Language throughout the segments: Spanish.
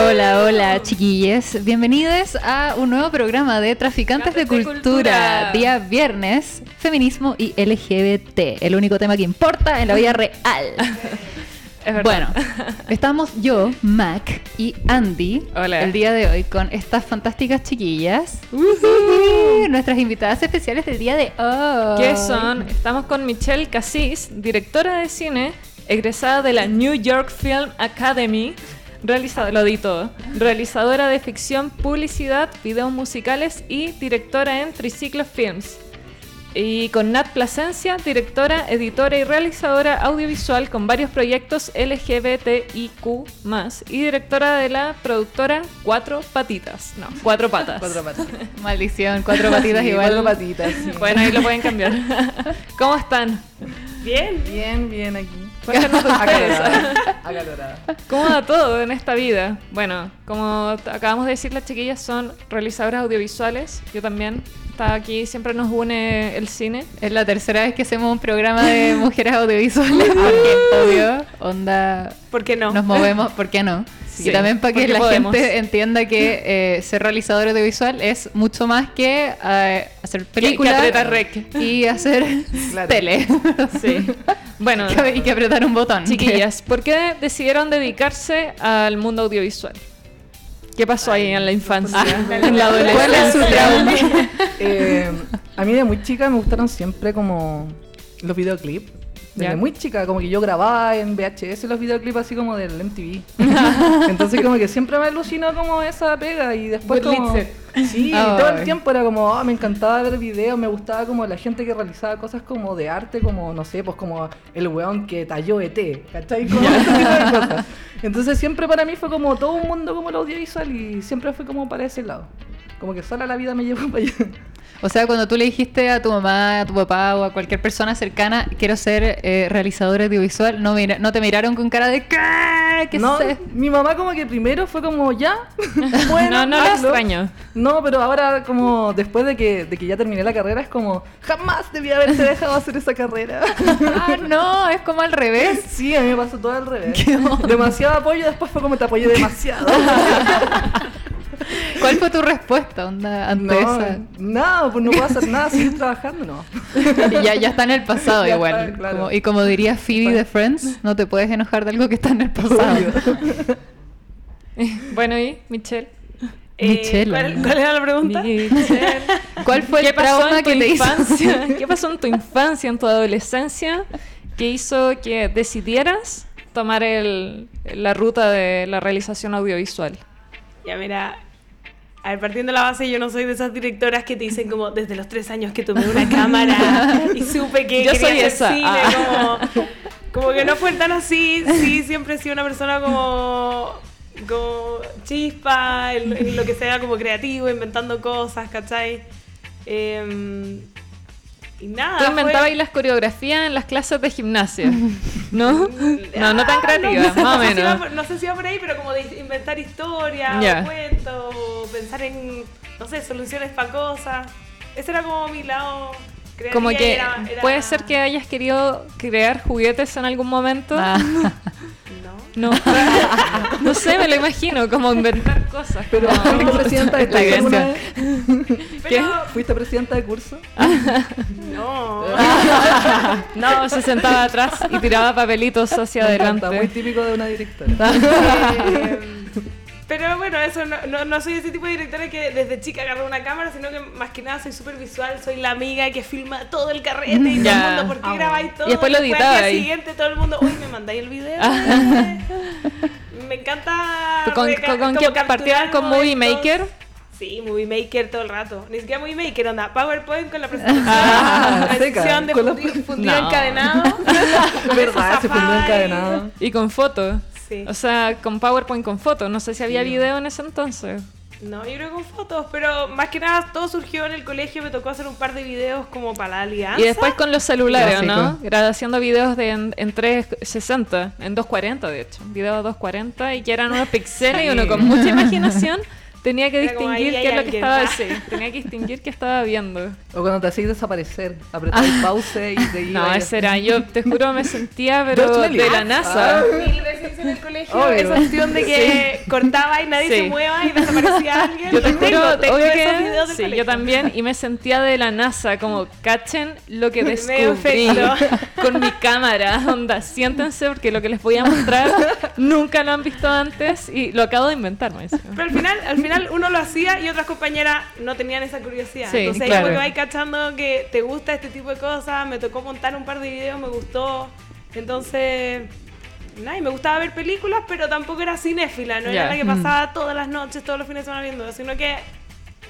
Hola, hola, chiquillos. Bienvenidos a un nuevo programa de Traficantes de, cultura. Cultura. Día viernes, feminismo y LGBT. El único tema que importa en la vida real. Es. Bueno, estamos yo, Mac y Andy Hola. el día de hoy con estas fantásticas chiquillas. Nuestras invitadas especiales del día de hoy. ¿Qué son? Estamos con Michelle Cassis, directora de cine, egresada de la New York Film Academy, realizadora, lo di todo, realizadora de ficción, publicidad, videos musicales y directora en Triciclo Films. Y con Nat Plasencia, directora, editora y realizadora audiovisual con varios proyectos LGBTIQ+, y directora de la productora Cuatro Patitas. No, Cuatro Patas. Cuatro patas. Maldición, cuatro patitas Sí, igual. Cuatro patitas. sí. Bueno, ahí lo pueden cambiar. ¿Cómo están? Bien. Bien, bien aquí. Acalorada. Acalorada. ¿Cómo va todo en esta vida? Bueno, como acabamos de decir, las chiquillas son realizadoras audiovisuales. Yo también. Está aquí, siempre nos une el cine. Es la tercera vez que hacemos un programa de mujeres audiovisuales. Porque, obvio, onda, ¿Por qué no? nos movemos, ¿por qué no? Sí, y también para que la podemos. gente entienda que eh, ser realizador audiovisual es mucho más que eh, hacer películas y hacer Claro. tele. Sí. Bueno, y que apretar un botón. chiquillas, ¿por qué decidieron dedicarse al mundo audiovisual? ¿Qué pasó ahí en la infancia? en la adolescencia. ¿Cuál es su trauma? Eh, a mí de muy chica me gustaron siempre como los videoclips. Desde Ya. muy chica, como que yo grababa en VHS los videoclips así como del MTV. Entonces como que siempre me alucinó como esa pega y después como... Sí, todo el tiempo era como, ah, me encantaba ver videos, me gustaba como la gente que realizaba cosas como de arte, como, no sé, pues como el weón que talló ET, ¿cachai? Como ese tipo de cosas. Entonces siempre para mí fue como todo un mundo como el audiovisual y siempre fue como para ese lado. Como que sola la vida me llevó para allá. O sea, cuando tú le dijiste a tu mamá, a tu papá o a cualquier persona cercana, quiero ser eh, realizadora audiovisual, no, mira- no te miraron con cara de ¿qué? ¿Qué no, sé? mi mamá como que primero fue como, ya, bueno, No, no hazlo". extraño. No, pero ahora como después de que, de que ya terminé la carrera es como, jamás debía haberte dejado hacer esa carrera. Ah, no, es como al revés. Sí, a mí me pasó todo al revés. Demasiado apoyo, después fue como te apoyé demasiado. ¿Cuál fue tu respuesta onda, ante no, esa? nada, pues no puedo hacer nada, seguir trabajando, no. Y ya, ya está en el pasado Ya igual. está, claro. Como- y como diría Phoebe de Friends, no te puedes enojar de algo que está en el pasado. Bueno, ¿y Michelle? Eh, Michelle, ¿cuál, cuál era la pregunta? Michelle. ¿Cuál fue ¿Qué el pasó trauma en tu que te hizo? infancia? ¿Qué pasó en tu infancia, en tu adolescencia, que hizo que decidieras tomar el, la ruta de la realización audiovisual? Ya, mira. A ver, partiendo de la base, yo no soy de esas directoras que te dicen como desde los tres años que tomé una cámara y supe que Yo quería soy hacer esa. cine, Ah. como, como que no fue tan así, sí, siempre he sido una persona como, como chispa, en, en lo que sea como creativo, inventando cosas, ¿cachai? Em, y nada. Tú fue- inventabas ahí las coreografías en las clases de gimnasia, ¿no? No, no tan Ah, creativa, no, más o sé si menos. por- no sé si va por ahí, pero como de inventar historias, cuentos, pensar en, no sé, soluciones para cosas. Ese era como mi lado. Como que era- era- puede ser que hayas querido crear juguetes en algún momento. Ah, No. No. sé, me lo imagino, como inventar cosas. Pero como- ¿fuiste presidenta de La curso? Pero, ¿Fuiste presidenta de curso? no. No, se sentaba atrás y tiraba papelitos hacia adelante. Muy típico de una directora. Pero bueno, eso no, no, no soy ese tipo de directora que desde chica agarró una cámara, sino que más que nada soy súper visual, soy la amiga que filma todo el carrete y todo el mundo, ¿por qué Ah, grabáis todo? Y después lo al editaba día ahí. siguiente todo el mundo, uy, me mandáis el video. me encanta. ¿Con, con, con como qué con Movie. Maker? Sí, Movie Maker todo el rato. Ni siquiera Movie Maker, onda. PowerPoint con la presentación. Ah, la seca, sección de fundido, fundido No. encadenado. ¿Verdad? Se fundió encadenado. Y con fotos. Sí. O sea, con PowerPoint con fotos. No sé si había video en ese entonces. No, yo creo que con fotos, pero más que nada todo surgió en el colegio, me tocó hacer un par de videos como para la alianza. Y después con los celulares, ¿no? Era haciendo videos de en, en 360, en 240 de hecho. Videos 240 y que eran unos pixeles y uno con mucha imaginación tenía que Era distinguir qué es lo que estaba sí, tenía que distinguir qué estaba viendo. O cuando te hacéis desaparecer, apretar el pause y te ibas No, y ese era, yo te juro me sentía pero de la NASA. Ah. Mil veces en el colegio Obvio. esa opción de que cortaba y nadie Sí. se mueva y desaparecía alguien. Yo te tengo, juro, tengo del sí, yo colegio. también y me sentía de la NASA, como cachen lo que descubrí con mi cámara, onda, siéntense porque lo que les voy a mostrar nunca lo han visto antes y lo acabo de inventar, me decía. Pero al final, al final uno lo hacía y otras compañeras no tenían esa curiosidad. Sí, Entonces claro. ahí vais cachando que te gusta este tipo de cosas, me tocó montar un par de videos, me gustó. Entonces, nada, y me gustaba ver películas, pero tampoco era cinéfila, no era la que pasaba todas las noches, todos los fines de semana viendo, sino que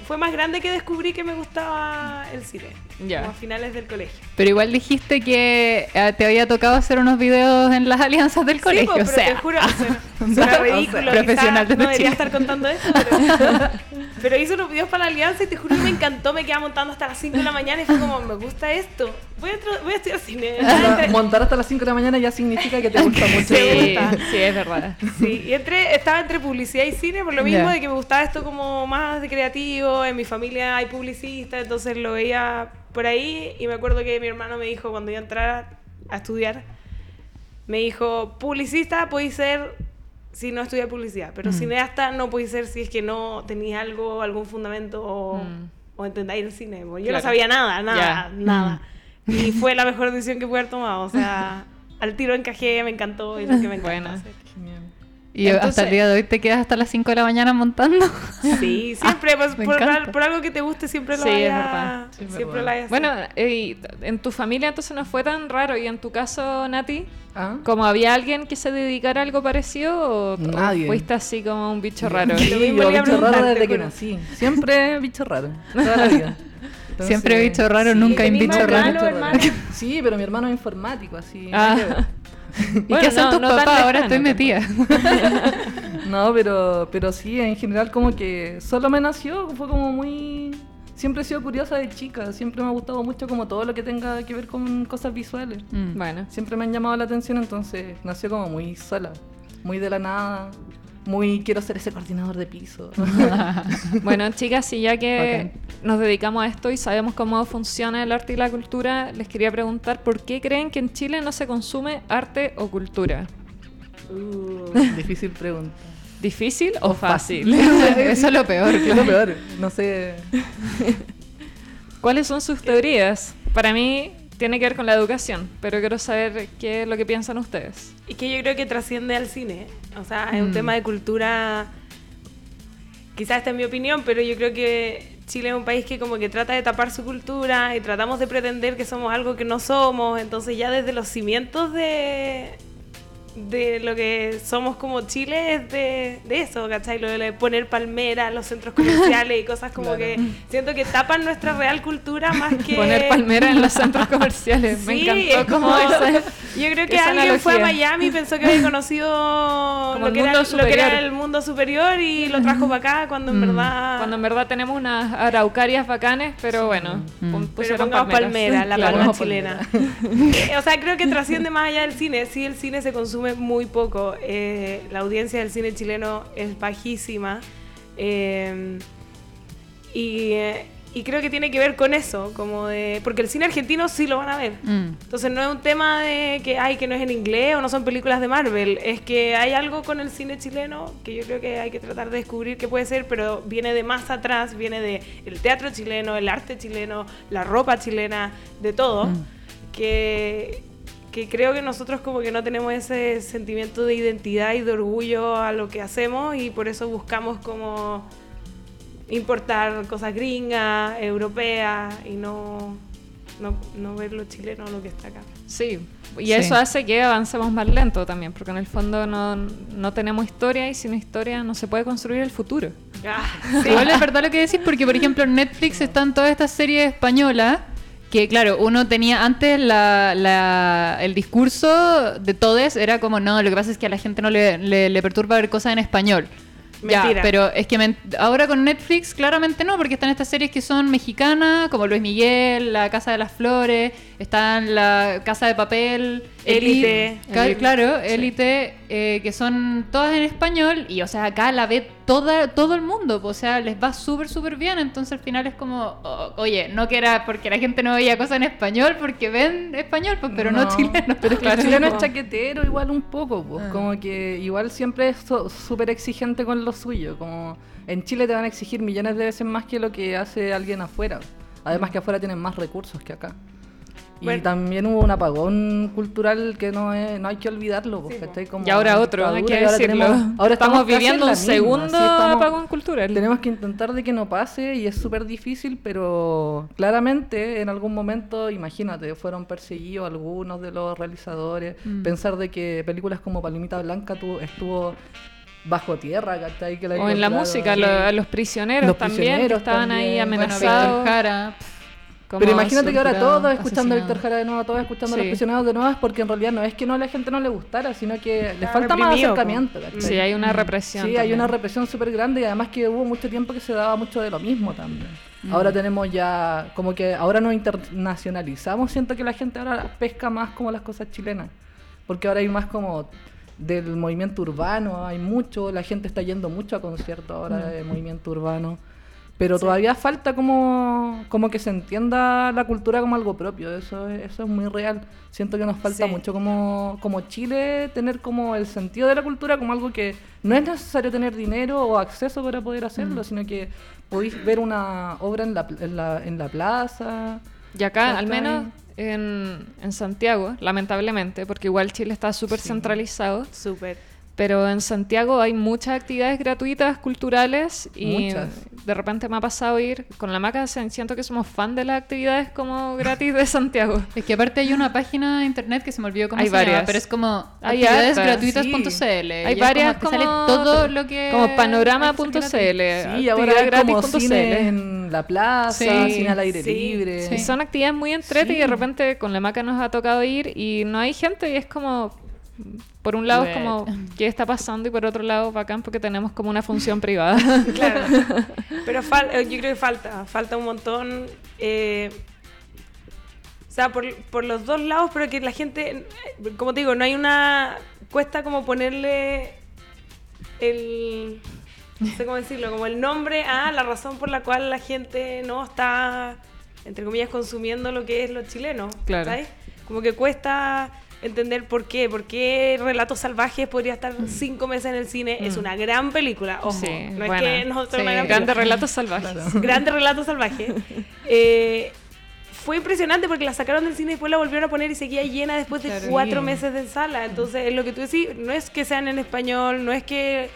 fue más grande que descubrí que me gustaba el cine. Ya. Como a finales del colegio. Pero igual dijiste que eh, te había tocado hacer unos videos en las alianzas del colegio. Sí, pues, o pero sea, te juro, sea, suena ridículo. profesional de no debería Chile. estar contando esto, pero, pero hice unos videos para la alianza y te juro que me encantó. Me quedaba montando hasta las 5 de la mañana y fue como, me gusta esto. Voy a, voy a estudiar cine. Mon- Montar hasta las 5 de la mañana ya significa que te gusta mucho. Sí, gusta. sí, es verdad. Sí, y entre, estaba entre publicidad y cine por lo mismo Ya. de que me gustaba esto como más de creativo. En mi familia hay publicistas, entonces lo veía por ahí. Y me acuerdo que mi hermano me dijo cuando iba a entrar a estudiar, me dijo, publicista podéis ser si no estudias publicidad, pero Mm. cineasta no podéis ser si es que no tenéis algo, algún fundamento o, Mm. o entendáis el cine. Yo Claro. no sabía nada, nada, Ya. nada. Y fue la mejor decisión que pude haber tomado. O sea, al tiro encajé, me encantó y es lo que me encanta Buena. Y hasta Entonces- el día de hoy te quedas hasta las 5 de la mañana montando. Sí, siempre, pues, me por, por algo que te guste, siempre lo Sí, es verdad. Sí, siempre verdad. lo vaya. Bueno, eh, y en tu familia entonces no fue tan raro y en tu caso, Nati, ¿Ah? como había alguien que se dedicara a algo parecido o, o Nadie. fuiste así como un bicho raro. Sí, yo bicho raro desde que nací. Siempre bicho raro. Toda la vida. Entonces- Siempre bicho raro, nunca hay bicho raro. hermano, hermano. Sí, pero mi hermano es informático, así. Ah. ¿Y Bueno, qué hacen no- tus no papás? Ahora estoy metida. No, pero, pero sí, en general como que solo me nació, fue como muy... Siempre he sido curiosa de chica, siempre me ha gustado mucho como todo lo que tenga que ver con cosas visuales. Mm. Bueno, Siempre me han llamado la atención, entonces nació como muy sola, muy de la nada, muy quiero ser ese coordinador de piso. bueno, chicas, y ya que nos dedicamos a esto y sabemos cómo funciona el arte y la cultura, les quería preguntar por qué creen que en Chile no se consume arte o cultura. Uh, Difícil pregunta. ¿Difícil o fácil? Eso es lo peor. ¿Qué es lo peor? No sé. ¿Cuáles son sus teorías? Para mí tiene que ver con la educación, pero quiero saber qué es lo que piensan ustedes. y que yo creo que trasciende al cine. O sea, es un Mm. tema de cultura. Quizás esta es mi opinión, pero yo creo que Chile es un país que como que trata de tapar su cultura y tratamos de pretender que somos algo que no somos. Entonces ya desde los cimientos de, de lo que somos como Chile es de, de eso, ¿cachai? Lo de poner palmeras, los centros comerciales y cosas como Claro. que siento que tapan nuestra real cultura más que... Poner palmeras en los centros comerciales. Me encantó es como como- esa- Yo creo que esa alguien fue a. Miami y pensó que había conocido Como lo, el que era, lo que era el mundo superior y lo trajo para acá cuando en Mm. verdad... Cuando en verdad tenemos unas araucarias bacanes, pero bueno, Mm. Pero palmera, la Claro. palma chilena. O sea, creo que trasciende más allá del cine. Sí, el cine se consume muy poco. Eh, la audiencia del cine chileno es bajísima. Eh, y, eh, y creo que tiene que ver con eso, como de... Porque el cine argentino sí lo van a ver. Mm. Entonces no es un tema de que hay que no es en inglés o no son películas de Marvel, es que hay algo con el cine chileno que yo creo que hay que tratar de descubrir qué puede ser, pero viene de más atrás, viene de el teatro chileno, el arte chileno, la ropa chilena, de todo, Mm. que, que creo que nosotros como que no tenemos ese sentimiento de identidad y de orgullo a lo que hacemos y por eso buscamos como importar cosas gringas, europeas y no, no, no ver lo chileno, lo que está acá. Sí, y Sí. eso hace que avancemos más lento también, porque en el fondo no, no tenemos historia y sin historia no se puede construir el futuro. Igual es verdad lo que decís, porque por ejemplo en Netflix están todas estas series españolas que claro, uno tenía antes la, la- el discurso de todos era como, no, lo que pasa es que a la gente no le, le- le perturba ver cosas en español. Ya, pero es que ahora con Netflix claramente no, porque están estas series que son mexicanas, como Luis Miguel, La Casa de las Flores, están La Casa de Papel, Élite. Claro, sí. élite, eh, que son todas en español y, o sea, acá la ve toda, todo el mundo, pues, o sea, les va súper, súper bien, entonces al final es como, oh, oye, no que era porque la gente no veía cosas en español, porque ven español, pues, pero no, chileno. Pero es que el Claro. chileno es No. chaquetero igual un poco, pues. Ah. Como que igual siempre es súper exigente con lo suyo. Como en Chile te van a exigir millones de veces más que lo que hace alguien afuera. Además que afuera tienen más recursos que acá. Y Bueno. también hubo un apagón cultural que no, es, no hay que olvidarlo. Pues, ¿cachai? Como Y ahora otro, hay que ahora decirlo. tenemos- ahora estamos, viviendo la un segundo sí, estamos- apagón cultural. Tenemos que intentar de que no pase y es súper difícil, pero claramente en algún momento, imagínate, fueron perseguidos algunos de los realizadores. Mm. Pensar de que películas como Palomita Blanca tu- estuvo bajo tierra, ¿cachai? Que O en la música, lo- a los prisioneros Los también, prisioneros que estaban ahí también. Bueno, amenazados. Jara, como Pero imagínate que ahora todos escuchando a. Víctor Jara de nuevo, todos escuchando a los prisioneros de nuevo, es porque en realidad no es que no a la gente no le gustara, sino que le falta más acercamiento, ¿cachai? Sí, hay una represión. Sí, hay una represión súper grande y además que hubo mucho tiempo que se daba mucho de lo mismo también. Ahora tenemos ya, como que ahora nos internacionalizamos, siento que la gente ahora pesca más como las cosas chilenas, porque ahora hay más como del movimiento urbano, hay mucho, la gente está yendo mucho a conciertos ahora de movimiento urbano. Pero todavía falta como, como que se entienda la cultura como algo propio, eso, es- eso es muy real. Siento que nos falta Sí. mucho como, como Chile tener como el sentido de la cultura como algo que no es necesario tener dinero o acceso para poder hacerlo, sino que podéis ver una obra en la, en la, en la plaza. Y acá, al menos en, en Santiago, lamentablemente, porque igual Chile está súper centralizado, Súper. Pero en Santiago hay muchas actividades gratuitas, culturales, y Muchas. de repente me ha pasado ir con la maca, se- siento que somos fan de las actividades como gratis de Santiago. Es que aparte hay una página de internet que se me olvidó cómo Hay se llama, varias. pero es como Hay actividadesgratuitas.cl. Hay varias como, que sale como- todo lo que Como panorama.cl. Sí, ahora hay como actividadgratis.cl. cine en la plaza, Sí, cine al aire sí, libre. Y son actividades muy entrete y de repente con la maca nos ha tocado ir y no hay gente y es como por un lado es como qué está pasando y por otro lado bacán porque tenemos como una función privada. Claro. Pero fal- eh, yo creo que falta, falta un montón. eh, o sea, por, por los dos lados, pero que la gente, como te digo, no hay una... Cuesta como ponerle el... No sé cómo decirlo, como el nombre a la razón por la cual la gente no está, entre comillas, consumiendo lo que es lo chileno. Claro. ¿cachai? Como que cuesta entender por qué. ¿Por qué Relatos Salvajes podría estar cinco meses en el cine? Es una gran película. Ojo, Sí, no buena. es que nosotros Sí, una gran Grandes relatos salvajes. Grande relato salvaje. Eh, fue impresionante porque la sacaron del cine y después la volvieron a poner y seguía llena después de Claro. cuatro meses de sala. Entonces, es lo que tú decís, no es que sean en español, no es que...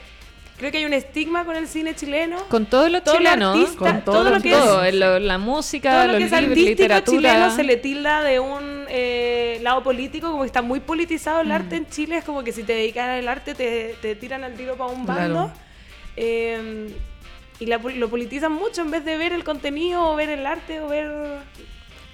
Creo que hay un estigma con el cine chileno. Con todo lo Todo chileno, artista, Con todo todo, lo que todo, es... lo- la música, Todo lo los que es libros, artístico literatura. chileno se le tilda de un eh, lado político, como que está muy politizado el arte en Chile, es como que si te dedicas al arte te, te tiran al tiro para un Claro. bando. Eh, y la lo politizan mucho en vez de ver el contenido o ver el arte o ver...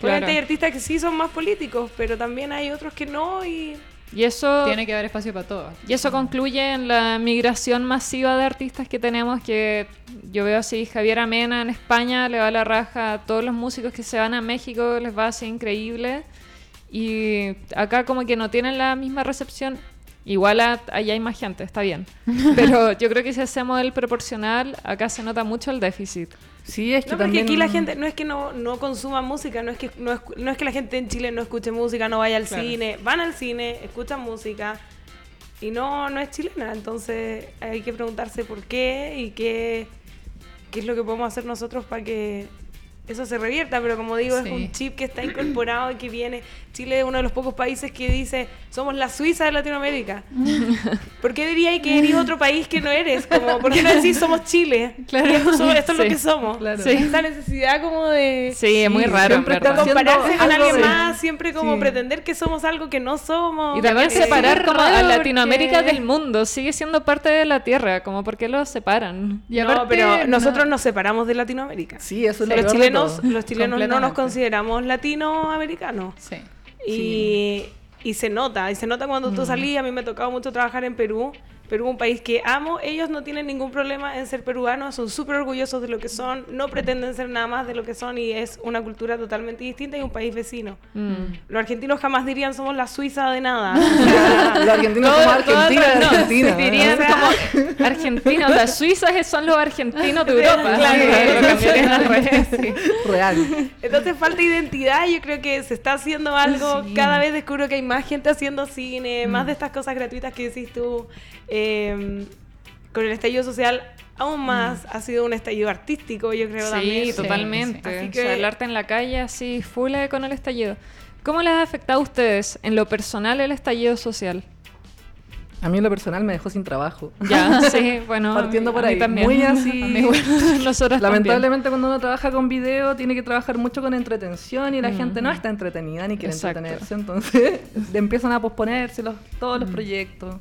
Obviamente hay artistas que sí son más políticos, pero también hay otros que no y... Y eso, Tiene que haber espacio para todo. y eso concluye en la migración masiva de artistas que tenemos, que yo veo así, Javier Amena en España le va la raja, a todos los músicos que se van a México les va así increíble. Y acá como que no tienen la misma recepción. Igual a- allá hay más gente, está bien. Pero yo creo que si hacemos el proporcional, acá se nota mucho el déficit. Sí, es que No, porque también... aquí la gente no es que no, no consuma música, no es que no es, no es que la gente en Chile no escuche música, no vaya al Claro. cine, van al cine, escuchan música y no, no es chilena. Entonces hay que preguntarse por qué y qué, qué es lo que podemos hacer nosotros para que eso se revierta. Pero como digo, Sí. es un chip que está incorporado y que viene. Chile es uno de los pocos países que dice somos la Suiza de Latinoamérica. ¿Por qué diríais que eres otro país que no eres? Como, ¿Por qué no decís somos Chile? Claro. Y esto, somos- esto es Sí. lo que somos. Claro. Sí. Esa necesidad como de Sí, es muy raro. en siempre compararse con algo alguien más, siempre como Sí. pretender que somos algo que no somos. Y también Eh, separar como a Latinoamérica porque- del mundo, sigue siendo parte de la Tierra, como por qué los separan. Y no, aparte, pero no- nosotros nos separamos de Latinoamérica. Sí, eso es lo de chilenos, todo. los chilenos no nos consideramos latinoamericanos. Sí. Y, y se nota, y se nota cuando tú salís. A mí me ha tocado mucho trabajar en Perú. Perú, un país que amo, ellos no tienen ningún problema en ser peruanos, son súper orgullosos de lo que son, no pretenden ser nada más de lo que son y es una cultura totalmente distinta y un país vecino. Mm. Los argentinos jamás dirían somos la Suiza de nada. Los argentinos todo- Argentina, de no, Argentina. se dirían ¿no? como argentinos, las suizas son los argentinos de Europa. Claro, Sí, sí. Real. Entonces falta identidad, yo creo que se está haciendo algo, Sí. cada vez descubro que hay más gente haciendo cine, más de estas cosas gratuitas que decís tú, eh, con el estallido social aún más ha sido un estallido artístico, yo creo también. Sí, totalmente. Así O que- sea, el arte en la calle así full con el estallido. ¿Cómo les ha afectado a ustedes en lo personal el estallido social? A mí en lo personal me dejó sin trabajo. Ya, sí, bueno. Partiendo a por mí ahí. también. Muy así. Mí nosotras también. Lamentablemente cuando uno trabaja con video tiene que trabajar mucho con entretención y la Mm. gente no está entretenida ni quiere Exacto. entretenerse, entonces le empiezan a posponerse los- todos Mm. los proyectos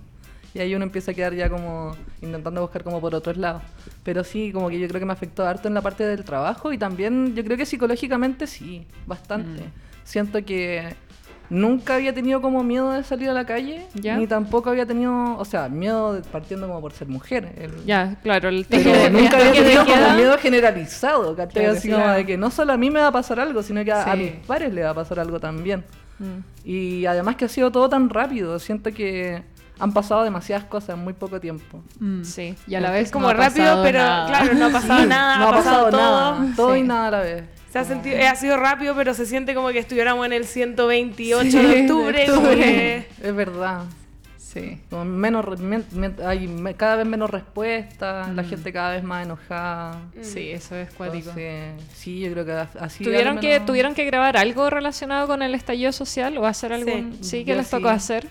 y ahí uno empieza a quedar ya como intentando buscar como por otros lados. Pero sí, como que yo creo que me afectó harto en la parte del trabajo y también yo creo que psicológicamente sí, bastante. Mm. Siento que nunca había tenido como miedo de salir a la calle, ¿Ya? ni tampoco había tenido, o sea, miedo de- partiendo como por ser mujer. el- Ya, claro, el pero de- nunca había tenido queda. como miedo generalizado, ¿cachai? Claro, Así sí. como de que no solo a mí me va a pasar algo, sino que a, mis pares le va a pasar algo también. Mm. Y además que ha sido todo tan rápido, siento que han pasado demasiadas cosas en muy poco tiempo. Mm. Sí. Y a la vez Es como no rápido, pasado pero nada. claro, no ha pasado nada, no ha pasado, todo. nada, todo Sí. y nada a la vez. Se ha, sentido, eh, ha sido rápido, pero se siente como que estuviéramos en el 128 Sí, de de octubre. como octubre. que- Es verdad. Sí. Como menos, re- men- men- hay me- cada vez menos respuestas, la gente cada vez más enojada. Sí, eso es cuático. Entonces, sí, yo creo que así. ¿Tuvieron al que, menos- ¿Tuvieron que grabar algo relacionado con el estallido social o hacer algún...? Sí, Sí, que yo les tocó sí. hacer.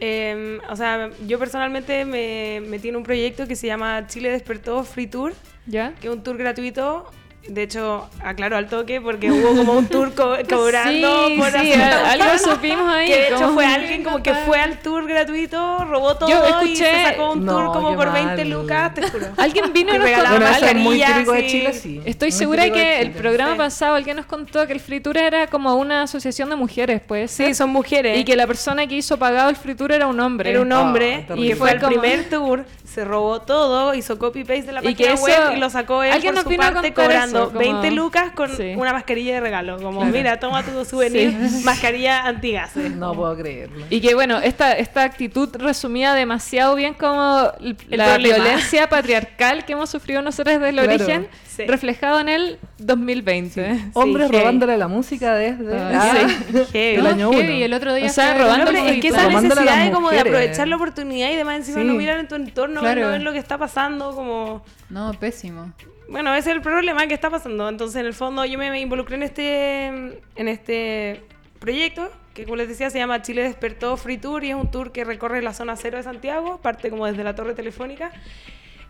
Eh, o sea, yo personalmente me metí en un proyecto que se llama Chile Despertó Free Tour, ¿Ya? que es un tour gratuito. De hecho, aclaro al toque porque hubo como un tour co- cobrando sí, por sí, hacer- a- algo supimos ahí. Que de hecho como- fue alguien como que fue al tour gratuito, robó todo Yo y se sacó un tour No, como por 20 mal. lucas, te juro. Alguien vino y nos contó... Bueno, es muy típico de. Chile, sí. Estoy Muy segura que el programa Sí. pasado alguien nos contó que el fritura era como una asociación de mujeres, pues. Sí, son mujeres. Y que la persona que hizo pagado el fritura era un hombre. Era un Ah, hombre terrible. y que fue Fue el como- primer tour, se robó todo, hizo copy-paste de la Y página que eso- web y lo sacó él por nos su parte cobrando eso, como- 20 lucas con Sí. una mascarilla de regalo. Como, Claro. mira, toma tu souvenir, mascarilla antigases. No puedo creerlo. Y que bueno, esta, esta actitud resumía demasiado bien como El la problema. violencia patriarcal que hemos sufrido nosotros desde el Claro. origen, Sí. reflejado en el 2020. Hombres robándole la música desde Ah, ah, el año uno. El otro día O sea, pero es que esa necesidad de como de aprovechar la oportunidad y demás encima Sí. no mirar en tu entorno, Claro. no lo que está pasando, como... No, pésimo. Bueno, ese es el problema que está pasando. Entonces, en el fondo, yo me, me involucré en este, en este proyecto, que como les decía, se llama Chile Despertó Free Tour y es un tour que recorre la zona cero de Santiago, parte como desde la torre telefónica.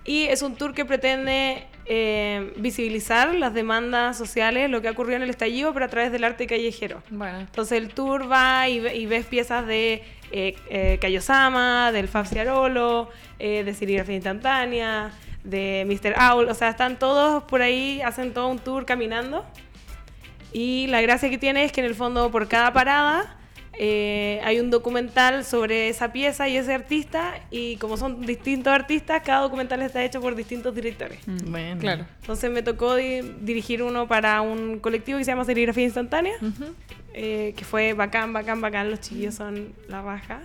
Y es un tour que pretende eh, visibilizar las demandas sociales, lo que ha ocurrido en el estallido, pero a través del arte callejero. Bueno, Entonces el tour va y ves piezas de eh, eh, Kayosama, del Fab Ciarolo, eh, de serigrafía instantánea, de Mr. Owl, o sea, están todos por ahí, hacen todo un tour caminando. Y la gracia que tiene es que en el fondo por cada parada eh, hay un documental sobre esa pieza y ese artista y como son distintos artistas, cada documental está hecho por distintos directores. Mm. Bueno. claro. Entonces me tocó di- dirigir uno para un colectivo que se llama Serigrafía Instantánea eh, que fue bacán, bacán, bacán. Los chiquillos son la raja.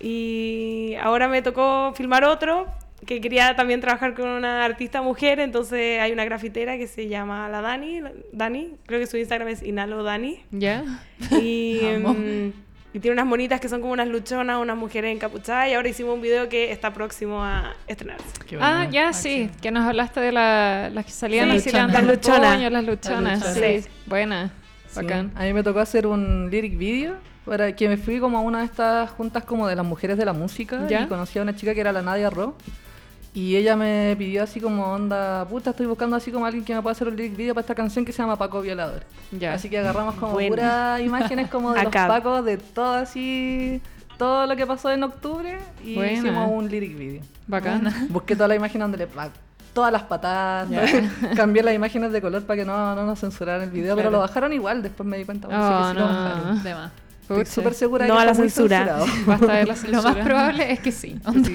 Y ahora me tocó filmar otro que quería también trabajar con una artista mujer. Entonces hay una grafitera que se llama la Dani. la- Dani, creo que su Instagram es Inalo Dani. ¿Ya? Y, mm, y tiene unas monitas que son como unas luchonas, unas mujeres encapuchadas. Y ahora hicimos un video que está próximo a estrenarse. Qué Ah, bueno. ya, sí, que nos hablaste de la- las que salían Sí, así las luchonas. las luchonas. Las Sí, luchonas. buena, Sí, bacán. A mí me tocó hacer un lyric video para que me fui como a una de estas juntas como de las mujeres de la música ¿Ya? y conocí a una chica que era la Nadia Ro y ella me pidió así como onda, puta, estoy buscando así como alguien que me pueda hacer un lyric video para esta canción que se llama Paco Violador. Ya. Así que agarramos como puras imágenes como de Acá. los Pacos, de todo así, todo lo que pasó en octubre y Buena. hicimos un lyric video. Bacán. Busqué todas las imágenes donde le todas las patadas, cambié las imágenes de color para que no, no nos censuraran el video, pero lo bajaron igual, después me di cuenta parece Oh, que sí lo no. bajaron. De más. Estoy súper segura No que a la censura. Basta de la Lo censura. más probable es que sí. Sí.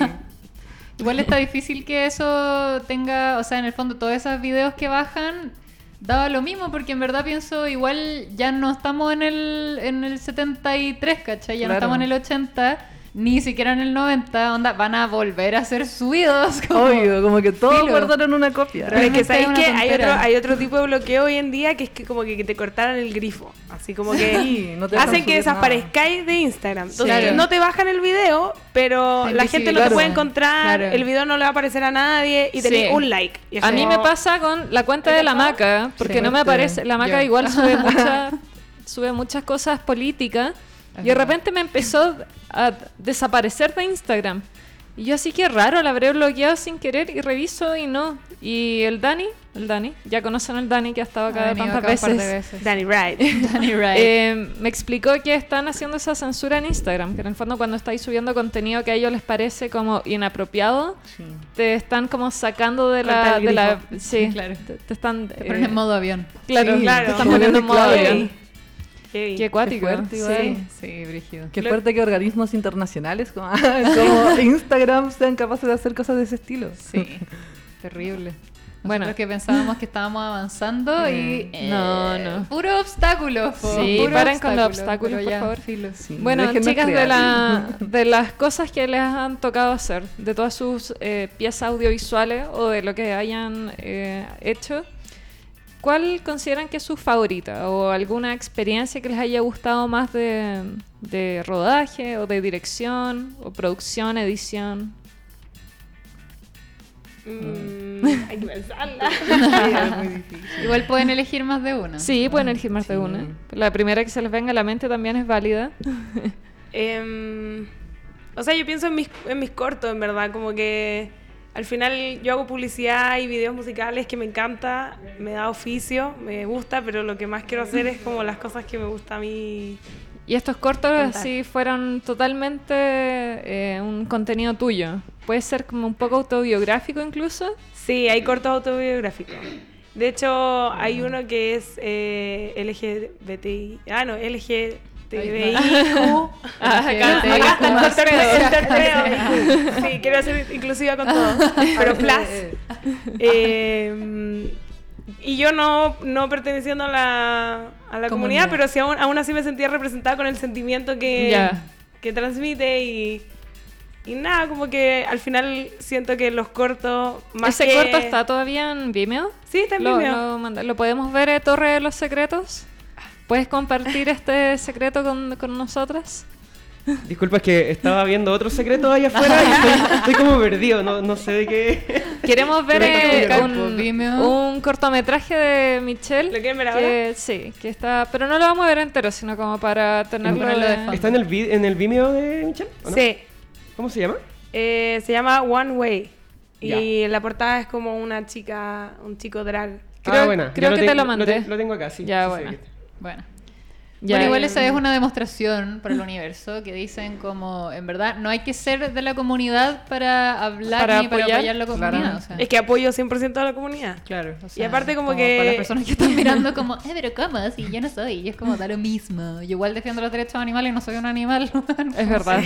Igual está difícil que eso tenga, o sea, en el fondo todos esos videos que bajan daba lo mismo porque en verdad pienso igual ya no estamos en el en el 73, ¿cachai? Ya no estamos en el 80, ni siquiera en el 90, onda, van a volver a ser subidos. como- Obvio, como que todos Filo. guardaron una copia. Pero es que sabéis que hay otro, hay otro tipo de bloqueo hoy en día que es que como que, que te cortaran el grifo. Así como que Sí, no te dejan hacen que desaparezcáis de Instagram. Entonces Claro. no te bajan el video, pero la gente no te puede encontrar, Claro. el video no le va a aparecer a nadie y tenés Sí. un like. Y A mí como- me pasa con la cuenta de la maca, porque Sí. no me aparece. La maca Yo. igual sube, mucha- sube muchas cosas políticas. Es Y de verdad. repente me empezó a desaparecer de Instagram. Y yo así que raro, la habré bloqueado sin querer y reviso y no. Y el Dani, el Dani, ya conocen al Dani que ha estado acá venido tantas acá un par de veces. veces. Danny Wright. Danny Wright. Eh, me explicó que están haciendo esa censura en Instagram, que en el fondo cuando estáis subiendo contenido que a ellos les parece como inapropiado, Sí. te están como sacando de la, de la sí, Claro. te, te están Te ponen eh, en modo avión. claro, Sí, claro, te están poniendo en modo avión. Heavy. Qué acuático. fuerte, sí. igual. Sí, brígido. Qué Lo- fuerte que organismos internacionales como, como Instagram sean capaces de hacer cosas de ese estilo. Sí, terrible. Bueno. Bueno, que pensábamos que estábamos avanzando y... Mm, no, no. Puro obstáculo. po, Sí, puro paren con los obstáculo, obstáculos, por ya, favor. filo. Sí, Bueno, chicas, de, la, de las cosas que les han tocado hacer, de todas sus eh, piezas audiovisuales o de lo que hayan eh, hecho, ¿cuál consideran que es su favorita? ¿O alguna experiencia que les haya gustado más de, de rodaje o de dirección o producción, edición? Mm, hay que pensarla. Sí, es muy difícil. Igual pueden elegir más de una. Sí, pueden elegir más de una. La primera que se les venga a la mente también es válida. Em, o sea, yo pienso en mis, en mis cortos, en verdad, como que al final yo hago publicidad y videos musicales que me encanta, me da oficio, me gusta, pero lo que más quiero hacer es como las cosas que me gusta a mí. Y estos cortos así fueron totalmente eh, un contenido tuyo. Puede ser como un poco autobiográfico incluso. Sí, hay cortos autobiográficos. De hecho, hay uno que es eh, LGBTI, ah, no, LGTBIQ. Ah, acá te- Acá está el torneo. Sí, quiero ser inclusiva con todo. Pero plus. Eh, y yo no, no perteneciendo a la, a la comunidad, pero sí aún, aún así me sentía representada con el sentimiento que, que transmite y, y nada, como que al final siento que los cortos más Ese que- corto está todavía en Vimeo. Sí, está en Lo, Vimeo. lo manda- lo podemos ver en Torre de los Secretos. ¿Puedes compartir este secreto con, con nosotras? Disculpa, es que estaba viendo otros secretos allá afuera y estoy, estoy como perdido, no, no sé de qué. Queremos ver eh, buscar un, un cortometraje de Michelle. ¿Lo quieren ver que, Sí, que está. Pero no lo vamos a ver entero, sino como para tenerlo. Ponerlo de. ¿Está en el, vi- en el Vimeo de Michelle? ¿o no? Sí, ¿Cómo se llama? eh, se llama One Way. Y Ya. en la portada es como una chica, un chico drag. Creo- ah, buena. creo Ya que te te- lo mandé. te- Lo, tengo acá, sí. Ya, sí, bueno. Bueno. Ya, bueno, igual esa es una demostración para el universo que dicen como, en verdad, no hay que ser de la comunidad para hablar Para ni para apoyar. apoyar la comunidad. Claramente. o sea. Es que apoyo 100% a la comunidad. Claro. o Y aparte como que- Para las personas que están mirando como, eh, pero ¿cómo? Si yo no soy. Y es como, da lo mismo. Yo igual defiendo los derechos animales y no soy un animal. Es verdad.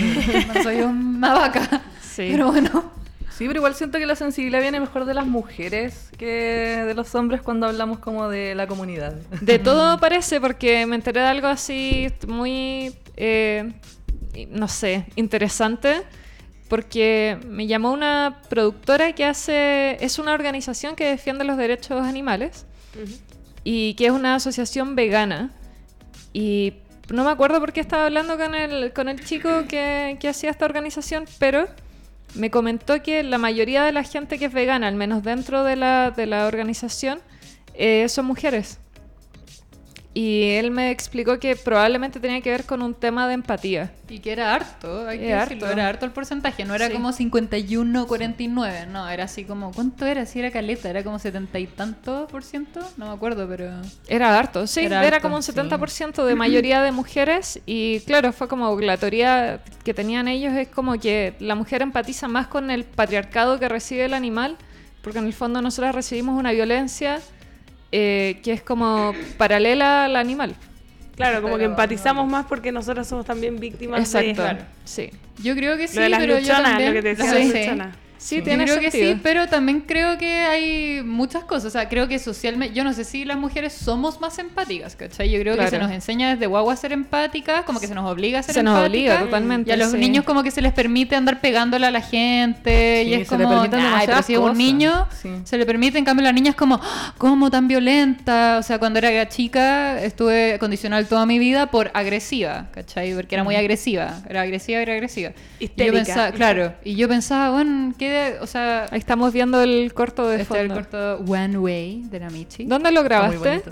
no soy una vaca. Sí. Pero bueno. Sí, pero igual siento que la sensibilidad viene mejor de las mujeres que de los hombres cuando hablamos como de la comunidad. De todo parece, porque me enteré de algo así muy, eh, no sé, interesante, porque me llamó una productora que hace, es una organización que defiende los derechos animales y que es una asociación vegana. Y no me acuerdo por qué estaba hablando con el, con el chico que, que hacía esta organización, pero me comentó que la mayoría de la gente que es vegana, al menos dentro de la, de la organización, eh, son mujeres. Y él me explicó que probablemente tenía que ver con un tema de empatía. Y que era harto, hay que Era decirlo, harto. era harto el porcentaje, no era Sí. como 51, 49, no, era así como, ¿cuánto era? Si era caleta, era como 70 y tantos por ciento, no me acuerdo, pero... Era harto, sí, Era era, harto, como un sí. 70% de mayoría de mujeres y claro, fue como la teoría que tenían ellos es como que la mujer empatiza más con el patriarcado que recibe el animal, porque en el fondo nosotros recibimos una violencia eh, que es como paralela al animal. Claro, como que Pero, empatizamos más porque nosotros somos también víctimas Exacto, de... sí. Yo creo que sí, Lo de las pero yo luchonas, también... lo que te decía Sí, las sí. luchonas. Sí, Yo tiene creo que sentido. sí, pero también creo que hay muchas cosas. O sea, creo que socialmente, yo no sé si las mujeres somos más empáticas, ¿cachai? Yo creo Claro. que se nos enseña desde guagua a ser empáticas, como que se nos obliga a ser Se nos empáticas. obliga totalmente, Y a los sí. niños como que se les permite andar pegándole a la gente. y Sí, es se le como, "Ay, pero si es un cosas". niño, Sí. se le permite. En cambio, la niña es como, "Ah, ¿cómo tan violenta? O sea, cuando era chica estuve condicional toda mi vida por agresiva, ¿cachai? Porque era muy agresiva. Era agresiva, era agresiva. Y yo Histérica. pensaba, claro, y yo pensaba, bueno, ¿qué? O sea, Ahí estamos viendo el corto de este es el fondo. corto One Way de la Michi. ¿Dónde lo grabaste?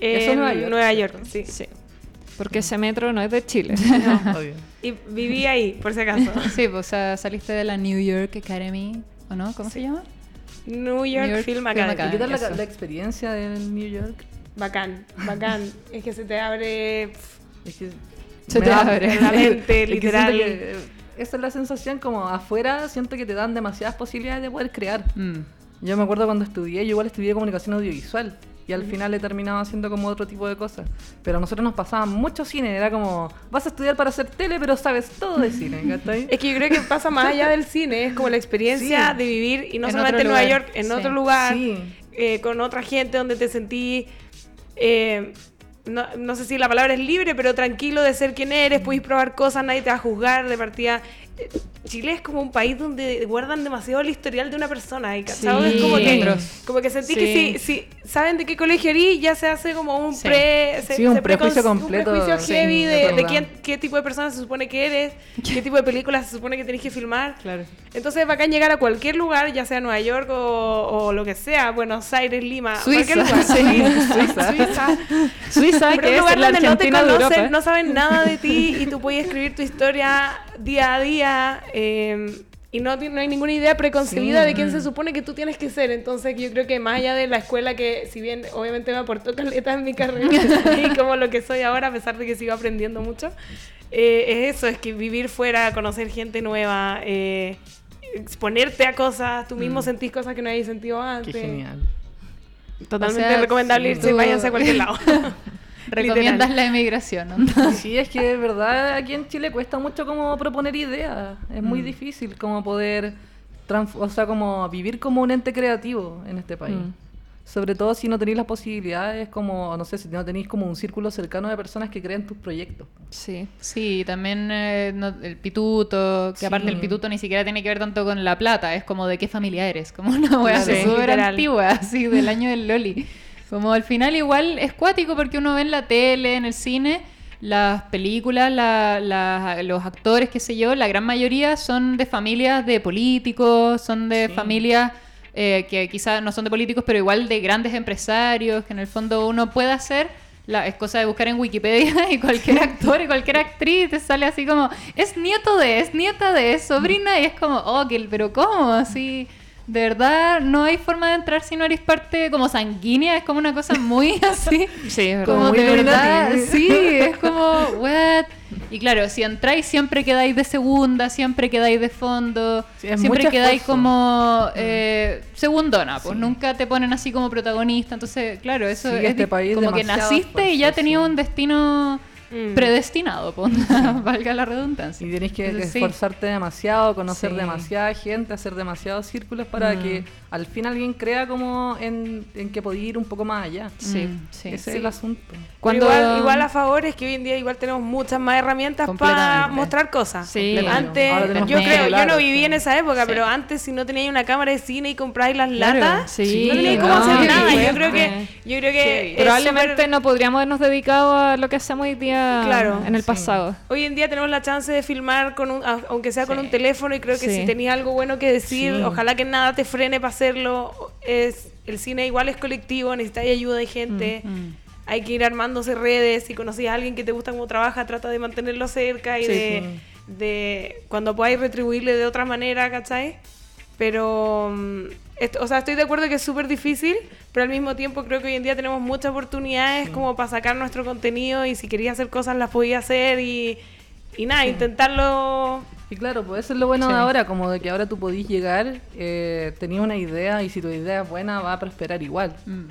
En Eso es Nueva York. Nueva York, sí. Sí. Porque ese metro no es de Chile. Obvio. Y viví ahí, por si acaso. Sí, pues, o sea, saliste de la New York Academy, ¿o no? ¿Cómo se llama? New York, New York Film Film Academy. ¿Y qué tal la, la experiencia del New York? Bacán, bacán. es que se te abre... Es que Se te da- abre. la mente, literal. Esa es la sensación, como afuera siento que te dan demasiadas posibilidades de poder crear. Mm. Yo me acuerdo cuando estudié, yo igual estudié comunicación audiovisual y al final he terminado haciendo como otro tipo de cosas. Pero a nosotros nos pasaba mucho cine, era como, vas a estudiar para hacer tele, pero sabes todo de cine, ¿cachai? Es que yo creo que pasa más allá del cine, es como la experiencia Sí. de vivir, y no En solamente en Nueva York, en sí. otro lugar, Sí. eh, con otra gente donde te sentí, eh, no, no sé si la palabra es libre, pero tranquilo de ser quien eres, puedes probar cosas, nadie te va a juzgar de partida. Chile es como un país donde guardan demasiado el historial de una persona y. Sí. es como que, como que sentí Sí. que si, si saben de qué colegio eres, ya se hace como un Sí. pre... se- Sí, un se prejuicio completo, Un prejuicio heavy de, de quién, qué tipo de persona se supone que eres, qué tipo de películas se supone que tenés que filmar. Claro. Entonces es bacán llegar a cualquier lugar, ya sea Nueva York o, o lo que sea, Buenos Aires, Lima, Suiza, cualquier lugar. sí. Suiza. Suiza. Suiza, que un es lugar la donde no te de conocen, no saben nada de ti y tú puedes escribir tu historia día a día eh, y no, no hay ninguna idea preconcebida Sí. de quién se supone que tú tienes que ser. Entonces yo creo que más allá de la escuela que si bien obviamente me aportó caleta en mi carrera y como lo que soy ahora a pesar de que sigo aprendiendo mucho, eh, es eso, es que vivir fuera, conocer gente nueva, eh, exponerte a cosas, tú mismo sentís cosas que no habías sentido antes. Qué genial. Totalmente O sea, recomendable sí, irse, váyanse a cualquier lado. Recomiendas Literal. la emigración, ¿no? Sí, es que de verdad aquí en Chile cuesta mucho como proponer ideas. Es muy difícil como poder, o sea, como vivir como un ente creativo en este país. Mm. Sobre todo si no tenéis las posibilidades, como, no sé, si no tenéis como un círculo cercano de personas que creen tus proyectos. Sí. Sí, también eh, no- el pituto, que aparte Sí. el pituto ni siquiera tiene que ver tanto con la plata, es como de qué familia eres, como una wea Claro. súper Literal. antigua, así del año del Loli. Como al final igual es cuático porque uno ve en la tele, en el cine, las películas, la- la- los actores, qué sé yo, la gran mayoría son de familias de políticos, son de Sí. familias eh, que quizás no son de políticos, pero igual de grandes empresarios, que en el fondo uno puede hacer. La, es cosa de buscar en Wikipedia y cualquier actor y cualquier actriz te sale así como, es nieto de, es nieta de, es sobrina, y es como, oh, pero ¿cómo? Así, de verdad, no hay forma de entrar si no eres parte como sanguínea, es como una cosa muy así. Sí, es. Como muy de verdad, sí, es como, what? Y claro, si entráis siempre quedáis de segunda, siempre quedáis de fondo, Sí, siempre quedáis esfuerzo. como eh, segundona, pues Sí. nunca te ponen así como protagonista, entonces claro, eso Sí, es este país como que naciste y ya tenías un destino Mm. predestinado, valga la redundancia. Y tenés que Entonces, sí. esforzarte demasiado, conocer Sí. demasiada gente, hacer demasiados círculos para Mm. que al fin alguien crea como en, en que podía ir un poco más allá. Sí, Mm, sí. Ese sí. es el asunto. Cuando- Igual, igual a favor es que hoy en día igual tenemos muchas más herramientas para mostrar cosas. Sí. Antes, yo creo, yo no viví en esa época, Sí. pero antes si no teníais una cámara de cine y compráis las Claro, latas, sí, no teníais no, cómo hacer nada. Yo creo que, yo creo que Probablemente no podríamos habernos dedicado a lo que hacemos hoy día Claro, en el sí. pasado. Hoy en día tenemos la chance de filmar con un, aunque sea con Sí. un teléfono y creo que Sí. si tenías algo bueno que decir, Sí. ojalá que nada te frene para hacerlo. Es el cine igual es colectivo, necesitáis ayuda de gente. Mm. Hay que ir armándose redes. Si conoces a alguien que te gusta cómo trabaja, trata de mantenerlo cerca y Sí, de, de cuando podáis retribuirle de otra manera, ¿cachai? Pero, mm, esto- o sea, estoy de acuerdo que es súper difícil, pero al mismo tiempo creo que hoy en día tenemos muchas oportunidades como para sacar nuestro contenido y si querías hacer cosas las podías hacer y, y nada, intentarlo. Y claro, pues eso es lo bueno Sí. de ahora, como de que ahora tú podís llegar, eh, tenías una idea y si tu idea es buena va a prosperar igual. Mm.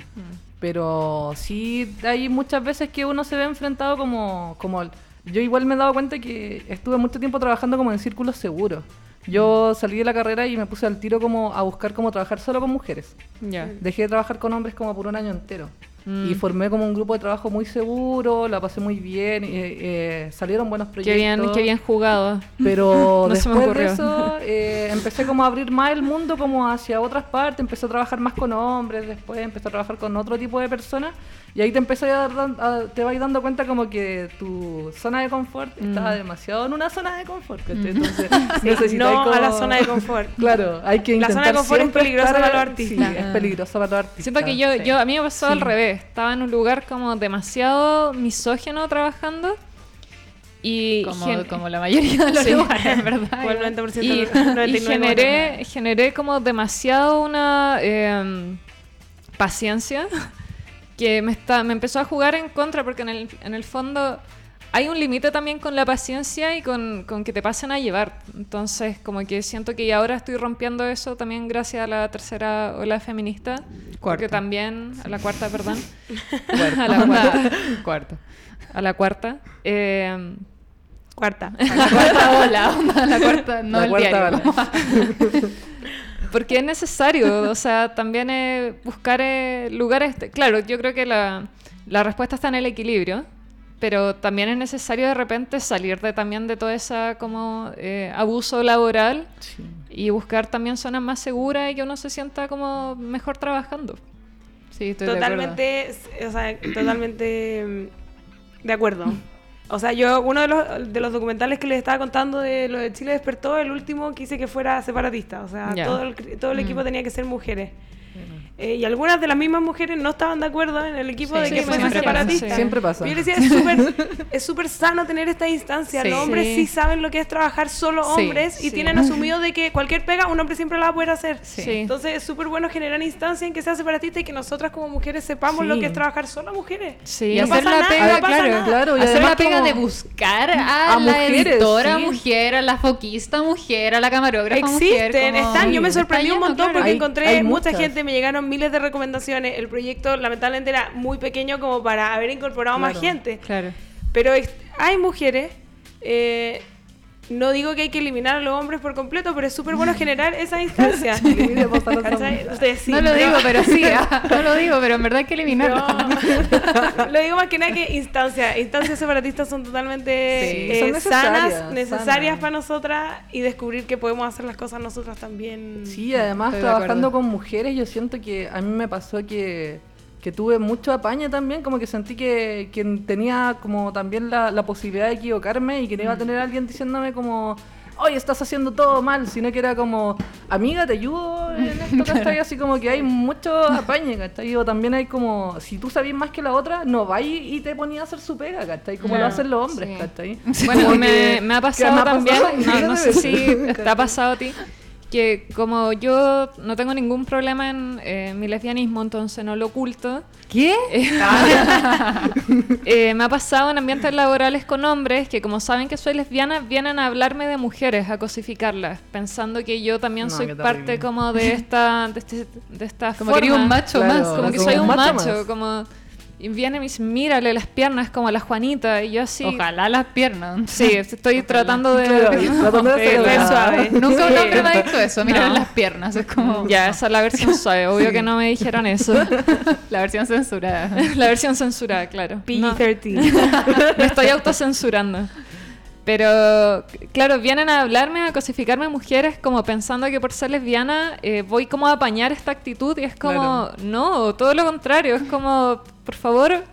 Pero sí hay muchas veces que uno se ve enfrentado como, como... Yo igual me he dado cuenta que estuve mucho tiempo trabajando como en círculos seguros. Yo salí de la carrera y me puse al tiro como a buscar cómo trabajar solo con mujeres. Ya. Dejé de trabajar con hombres como por un año entero. Mm. Y formé como un grupo de trabajo muy seguro, la pasé muy bien, y, eh, salieron buenos Qué proyectos. bien, qué bien jugado. Pero No después de eso eh, empecé como a abrir más el mundo como hacia otras partes, empecé a trabajar más con hombres, después empecé a trabajar con otro tipo de personas y ahí te empecé a, dar- a- te vas dando cuenta como que tu zona de confort Mm. estaba demasiado en una zona de confort, ¿cachai? Entonces Sí, no como- a la zona de confort. Claro, hay que La intentar zona de confort es peligrosa para los artistas. Sí, es peligrosa para los artistas. Siento que yo, sí. yo a mí me pasó al Sí. Estaba en un lugar como demasiado misógino trabajando. Y, Como, la mayoría de los Sí. lugares, ¿verdad? Como el 90%, y, y 99,9%. generé, generé como demasiado una eh, paciencia que me, está, me empezó a jugar en contra porque en el, en el fondo hay un límite también con la paciencia y con, con que te pasen a llevar. Entonces como que siento que ahora estoy rompiendo eso también gracias a la tercera ola feminista. Cuarta. también, a la cuarta, perdón. A la cuarta. Cuarto. A la cuarta. Eh, Cuarta. La cuarta ola, onda, la cuarta, no La el cuarta diario. Porque es necesario, o sea, también eh, buscar eh, lugares. Claro, yo creo que la, la respuesta está en el equilibrio, pero también es necesario de repente salir de también de todo ese como eh, abuso laboral Sí. y buscar también zonas más seguras y que uno se sienta como mejor trabajando. Sí, estoy de acuerdo. Totalmente, o sea, totalmente mm, de acuerdo. O sea, yo, uno de los, de los documentales que les estaba contando de lo de Chile despertó, el último quise que fuera separatista. O sea, todo el, todo el equipo tenía que ser mujeres. Eh, y algunas de las mismas mujeres no estaban de acuerdo en el equipo Sí, de sí, que fuese siempre pasa, separatista. sí. Siempre pasa. Yo decía, es súper es súper sano tener esta instancia. Sí. Los hombres sí. Sí. saben lo que es trabajar solo Sí, hombres y sí. tienen asumido de que cualquier pega un hombre siempre la va a poder hacer. Entonces es súper bueno generar instancias en que sea separatista y que nosotras como mujeres sepamos Sí. lo que es trabajar solo mujeres. Sí. Y No hacer pasa la nada, pega, no pasa claro, nada. Claro, y hacer la pega de buscar a, a la mujeres, editora sí. mujer, a la foquista mujer, a la camarógrafa mujer. Existen, como- están. Yo me sorprendí un montón claro. porque Hay- encontré hay mucha gente, me llegaron miles de recomendaciones. El proyecto lamentablemente era muy pequeño como para haber incorporado más gente. Claro. Pero hay mujeres. eh, no digo que hay que eliminar a los hombres por completo, pero es súper bueno generar esa instancia. Hombres. Ustedes sí, no lo pero- digo, pero sí, ah, no lo digo, pero en verdad hay que eliminarlo. No. Lo digo más que nada que instancias. Instancias separatistas son totalmente Sí, eh, son necesarias, sanas, necesarias para nosotras y descubrir que podemos hacer las cosas nosotras también. Sí, además Estoy trabajando con mujeres yo siento que a mí me pasó que, que tuve mucho apaño también, como que sentí que, que tenía como también la, la posibilidad de equivocarme y que no iba a tener alguien diciéndome como, oye, estás haciendo todo mal, sino que era como, amiga, te ayudo en esto, ¿cachai? Así como que hay mucho apaño, ¿cachai? O también hay como, si tú sabías más que la otra, no vais y te ponías a hacer su pega, ¿cachai? Como lo hacen los hombres, sí. ¿cachai? Bueno, me, que- me ha pasado también, pasado no, no sé si te ha pasado a ti, que como yo no tengo ningún problema en eh, mi lesbianismo, entonces no lo oculto, ¿Qué? eh, eh, me ha pasado en ambientes laborales con hombres que como saben que soy lesbiana, vienen a hablarme de mujeres, a cosificarlas, pensando que yo también No, soy parte como de esta, de, este- de esta Como quería un forma. macho Claro. más. Como que soy un un macho macho, más. como... Y viene y me dice, mírale las piernas como a la Juanita, y yo así... Ojalá las piernas. Sí, estoy tratando de... Claro, tratando de de- ser de- suave. Nunca un hombre me ha dicho eso. Mira No. las piernas. Es como. Ya, esa es la versión suave. Obvio que no me dijeron eso. La versión censurada. La versión censurada, claro. No, PG-13. me estoy autocensurando. Pero, claro, vienen a hablarme, a cosificarme mujeres como pensando que por ser lesbiana eh, voy como a apañar esta actitud y es como, no, todo lo contrario, es como, por favor,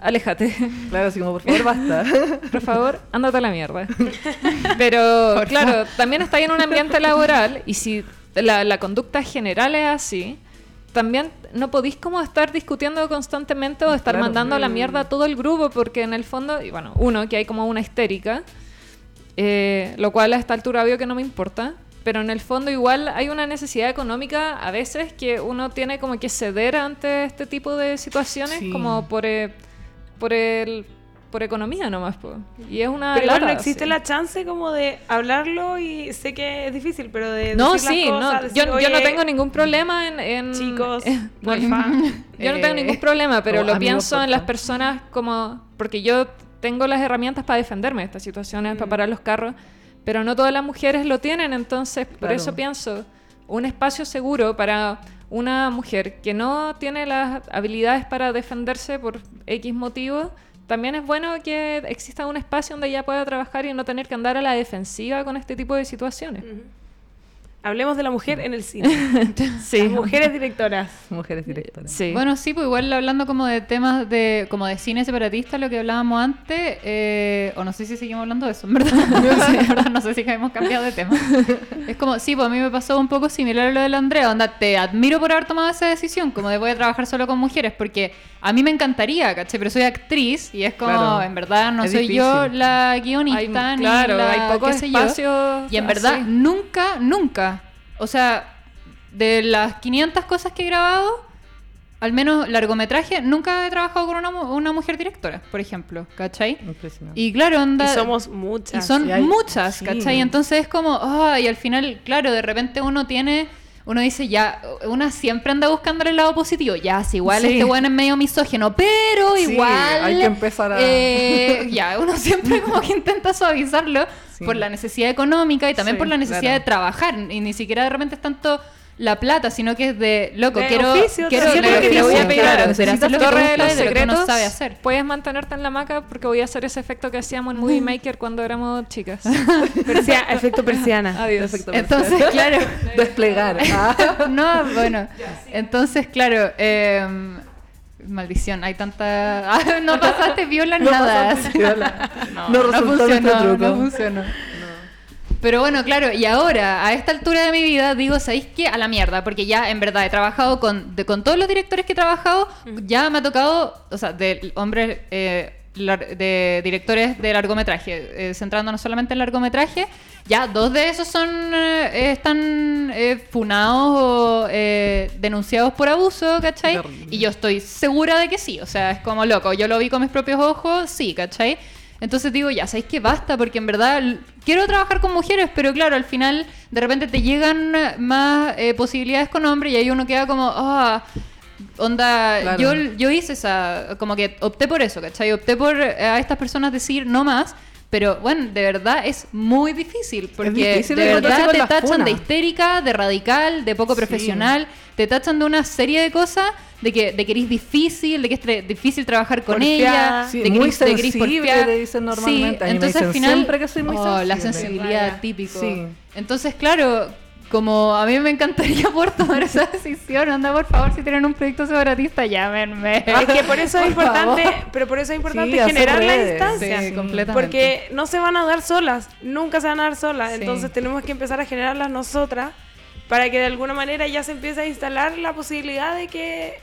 aléjate. Claro, así como, por favor, basta. Por favor, ándate a la mierda. Pero, Por claro, también está en un ambiente laboral y si la, la conducta general es así, también no podéis como estar discutiendo constantemente o estar Claro. mandando a la mierda a todo el grupo porque en el fondo, y bueno, uno, que hay como una histérica, eh, lo cual a esta altura obvio que no me importa. Pero en el fondo igual hay una necesidad económica a veces que uno tiene como que ceder ante este tipo de situaciones Sí. como por, eh, por el por economía nomás po. y es una Pero igual no lata, existe sí. la chance como de hablarlo y sé que es difícil, pero de no decir las sí cosas, no, decir, yo, yo no "Oye, tengo ningún problema en, en- chicos, eh, porfa. yo no tengo Eh, ningún problema pero lo pienso en porfa. las personas como porque yo tengo las herramientas para defenderme de estas situaciones Mm. para parar los carros pero no todas las mujeres lo tienen, entonces por eso pienso, un espacio seguro para una mujer que no tiene las habilidades para defenderse por X motivo, también es bueno que exista un espacio donde ella pueda trabajar y no tener que andar a la defensiva con este tipo de situaciones. Hablemos de la mujer en el cine. Sí, Las mujeres directoras. Mujeres directoras. Sí. Bueno, sí, pues igual hablando como de temas de como de cine separatista, lo que hablábamos antes, eh, o no sé si seguimos hablando de eso, en verdad. Sí, en verdad, no sé si hemos cambiado de tema. Es como, sí, pues a mí me pasó un poco similar a lo de la Andrea, onda, te admiro por haber tomado esa decisión, como de voy a trabajar solo con mujeres, porque a mí me encantaría, ¿cachai? Pero soy actriz y es como, Claro. en verdad, no Es soy yo la hay, guionista, ni claro, la hay pocos espacios. Y en verdad, así. nunca, nunca. O sea, de las 500 cosas que he grabado, al menos largometraje, nunca he trabajado con una, una mujer directora, por ejemplo, ¿cachai? Impresionante. Y claro, onda... Y somos muchas. y son Y hay- muchas, sí. ¿cachai? Entonces es como, ah, y al final, claro, de repente uno tiene... Uno dice, ya, una siempre anda buscando el lado positivo. Ya, si igual Sí. este bueno es medio misógino, pero Sí, igual... hay que empezar a- eh, ya, uno siempre como que intenta suavizarlo Sí. por la necesidad económica y también por la necesidad claro. de trabajar. Y ni siquiera de repente es tanto la plata, sino que es de, loco, De quiero... oficio quiero te oficio, voy a pedir claro, de hacer lo que de de lo que secretos, sabe hacer. puedes mantenerte en la maca porque voy a hacer ese efecto que hacíamos en Movie Maker cuando éramos chicas. Persia- efecto persiana. Adiós. Perfecto. Entonces, claro... Desplegar. Ah. no, bueno. Entonces, claro, eh, maldición, hay tanta... Ah, no pasaste viola No nada. pasaste piola. No, No no resultó funcionó, no funcionó. Pero bueno, claro, y ahora, a esta altura de mi vida, digo, ¿sabéis qué? A la mierda, porque ya en verdad he trabajado con, de- con todos los directores que he trabajado, ya me ha tocado, o sea, de hombres, eh, de directores de largometraje, eh, centrándonos solamente en largometraje, ya dos de esos son eh, están eh, funados o eh, denunciados por abuso, ¿cachai? Y yo estoy segura de que sí, o sea, es como loco, yo lo vi con mis propios ojos, sí, ¿cachai? Entonces digo, ya, ¿sabéis que basta? Porque en verdad quiero trabajar con mujeres, pero claro, al final de repente te llegan más eh, posibilidades con hombres y ahí uno queda como, ah, onda, Claro. yo, yo hice esa, como que opté por eso, ¿cachai? Opté por eh, a estas personas decir no más. Pero bueno, de verdad es muy difícil porque difícil de verdad te tachan funas. de histérica, de radical, de poco Sí. profesional, te tachan de una serie de cosas de que, de que eres difícil, de que es tre- difícil trabajar con Porfiada. ella, Sí, de que muy eres- de que eres sensible, te dicen normalmente. Sí, entonces al final siempre que soy muy oh, la sensibilidad típico. Sí. Entonces, claro, como a mí me encantaría poder tomar esa decisión, anda por favor, si tienen un proyecto separatista, llámenme. Es que por eso es Por importante, favor. pero por eso es importante Sí, generar la redes. instancia. Sí, completamente. Porque no se van a dar solas, nunca se van a dar solas. Sí. Entonces tenemos que empezar a generarlas nosotras para que de alguna manera ya se empiece a instalar la posibilidad de que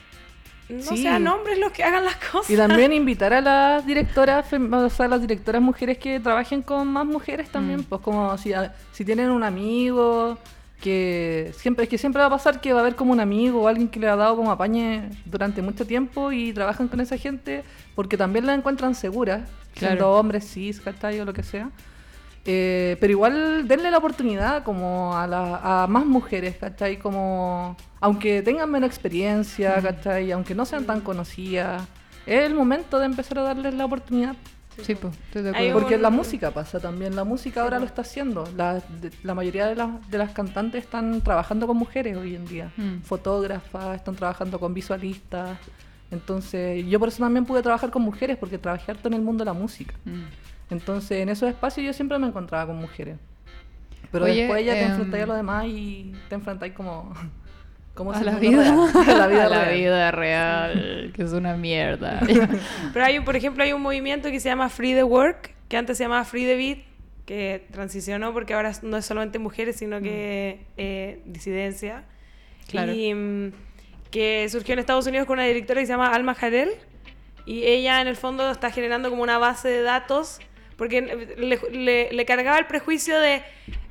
no Sí. sean hombres los que hagan las cosas. Y también invitar a las directoras, o sea, las directoras mujeres que trabajen con más mujeres también, Mm. pues como si, a- si tienen un amigo que siempre es que siempre va a pasar que va a haber como un amigo o alguien que le ha dado como apañe durante mucho tiempo y trabajan con esa gente porque también la encuentran segura, Claro. siendo hombres cis, ¿cachai? o lo que sea. Eh, pero igual denle la oportunidad como a, la- a más mujeres, ¿cachai? Como, aunque tengan menos experiencia, ¿cachai? Aunque no sean tan conocidas, es el momento de empezar a darles la oportunidad. Sí, pues, estoy de Hay acuerdo. Porque un- la música pasa también, la música ahora lo está haciendo. La, de- la mayoría de, las- de las cantantes están trabajando con mujeres hoy en día. Mm. Fotógrafas, están trabajando con visualistas. Entonces, yo por eso también pude trabajar con mujeres, porque trabajé harto en el mundo de la música. Mm. Entonces, en esos espacios yo siempre me encontraba con mujeres. Pero Oye, después ya te em, enfrentáis a lo demás y te enfrentáis como... como A si la vida, a la vida a la real. vida real, que es una mierda. Pero hay, un- por ejemplo, hay un movimiento que se llama Free the Work, que antes se llamaba Free the Beat, que transicionó porque ahora no es solamente mujeres, sino que eh, disidencia. Claro. Y mm, que surgió en Estados Unidos con una directora que se llama Alma Jarel. Y ella, en el fondo, está generando como una base de datos, porque le, le- le cargaba el prejuicio de,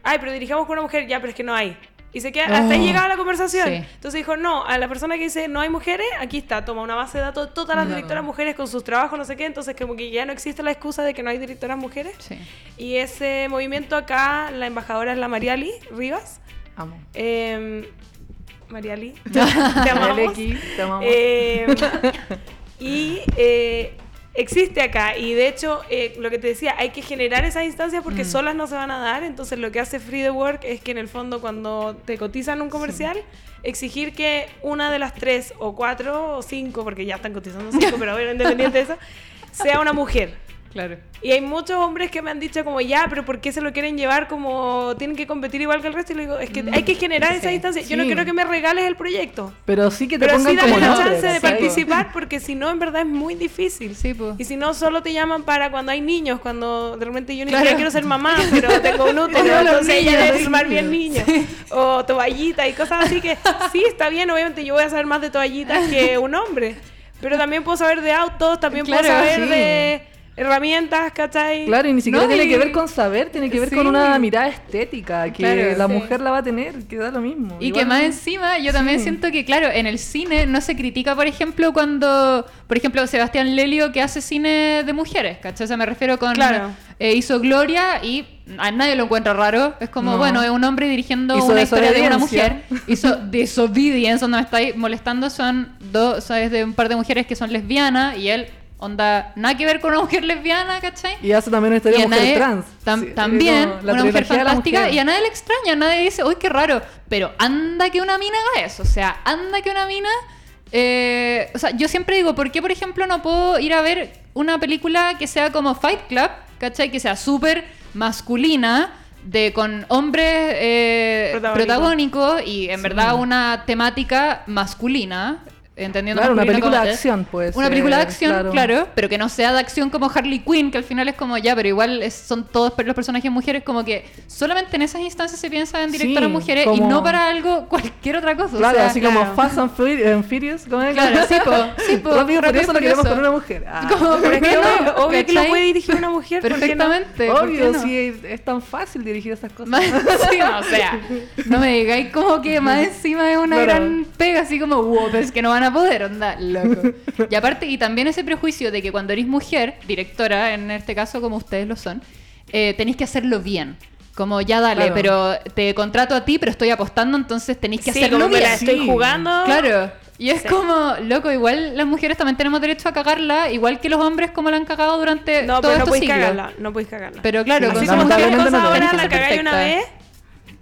ay, pero dirigamos con una mujer, ya, pero es que no hay. Y se queda, hasta ahí Oh, llegaba la conversación. sí. Entonces dijo, no, a la persona que dice no hay mujeres, aquí está, toma una base de datos de todas las directoras mujeres con sus trabajos, no sé qué, entonces como que ya no existe la excusa de que no hay directoras mujeres. Sí. Y ese movimiento acá, la embajadora es la Mariali Rivas. Amo. Eh, Mariali, te amamos. Te amamos. Eh, y eh, existe acá y de hecho eh, lo que te decía, hay que generar esas instancias porque Mm. solas no se van a dar, entonces lo que hace Free the Work es que en el fondo cuando te cotizan un comercial, exigir que una de las tres o cuatro o cinco, porque ya están cotizando cinco, pero bueno, independiente de eso, sea una mujer. Claro. Y hay muchos hombres que me han dicho como, ya, pero ¿por qué se lo quieren llevar como tienen que competir igual que el resto? Y le digo, es que hay que generar esa instancia. Yo no quiero que me regales el proyecto. Pero sí que te Pero pongan sí dame como la nombre, chance de participar porque si no, en verdad es muy difícil. Sí, pues. Y si no, solo te llaman para cuando hay niños, cuando de repente yo ni Claro. siquiera quiero ser mamá, pero tengo un útero, los entonces ella debe filmar bien niños. O toallita y cosas así que sí, está bien, obviamente yo voy a saber más de toallitas que un hombre. Pero también puedo saber de autos, también puedo saber sí. de herramientas, ¿cachai? Claro, y ni siquiera No, tiene y- que ver con saber, tiene que ver con una mirada estética, que Claro, la sí. mujer la va a tener, que da lo mismo. Y Igual- que más encima, yo también Sí. siento que, claro, en el cine no se critica, por ejemplo, cuando, por ejemplo, Sebastián Lelio que hace cine de mujeres, ¿cachai? O sea, me refiero con... Claro. eh, hizo Gloria y a nadie lo encuentra raro. Es como, No. bueno, es un hombre dirigiendo Hizo una historia de una mujer. Hizo Disobedience, donde me estáis molestando, son dos, ¿sabes? De un par de mujeres que son lesbianas y él, onda, nada que ver con una mujer lesbiana, ¿cachai? Y hace también una historia de mujer nadie- trans. tam- Sí, también, una mujer fantástica, mujer. y a nadie le extraña, nadie dice, uy, qué raro, pero anda que una mina haga eso, o sea, anda que una mina... eh, o sea, yo siempre digo, ¿por qué, por ejemplo, no puedo ir a ver una película que sea como Fight Club, ¿cachai? Que sea súper masculina, de con hombres eh, Protagónico. protagónicos y en verdad una temática masculina, entendiendo Claro, una película como de acción, pues. Una película de acción, claro. claro. pero que no sea de acción como Harley Quinn, que al final es como ya, pero igual es- son todos los personajes mujeres, como que solamente en esas instancias se piensa en directoras Sí, mujeres y como- no para algo, cualquier otra cosa. o Claro, sea, así claro. como Fast and Furi- and Furious. ¿cómo es? Claro, sí, po, sí, po, Rápido, por eso y lo queremos con una mujer. Ah, Como, ¿por qué no? obvio, obvio que lo ¿Cachai? puede dirigir una mujer, ¿por qué no? Perfectamente. ¿por qué Obvio, no? sí, es tan fácil dirigir esas cosas. Sí, o sea, no me digáis como que más encima es una gran pega, así como, wow, pero es que no van a poder, onda, loco. Y aparte, y también ese prejuicio de que cuando eres mujer, directora, en este caso como ustedes lo son, eh, tenéis que hacerlo bien. Como ya dale, Claro. pero te contrato a ti, pero estoy apostando, entonces tenéis que Sí, hacerlo como me bien. la estoy Sí. jugando. Claro. Y es Sí. como, loco, igual las mujeres también tenemos derecho a cagarla, igual que los hombres como la han cagado durante No, todos pero no estos podéis siglos. cagarla, no podéis cagarla. Pero claro, con no ahora tenés que la cagáis una vez.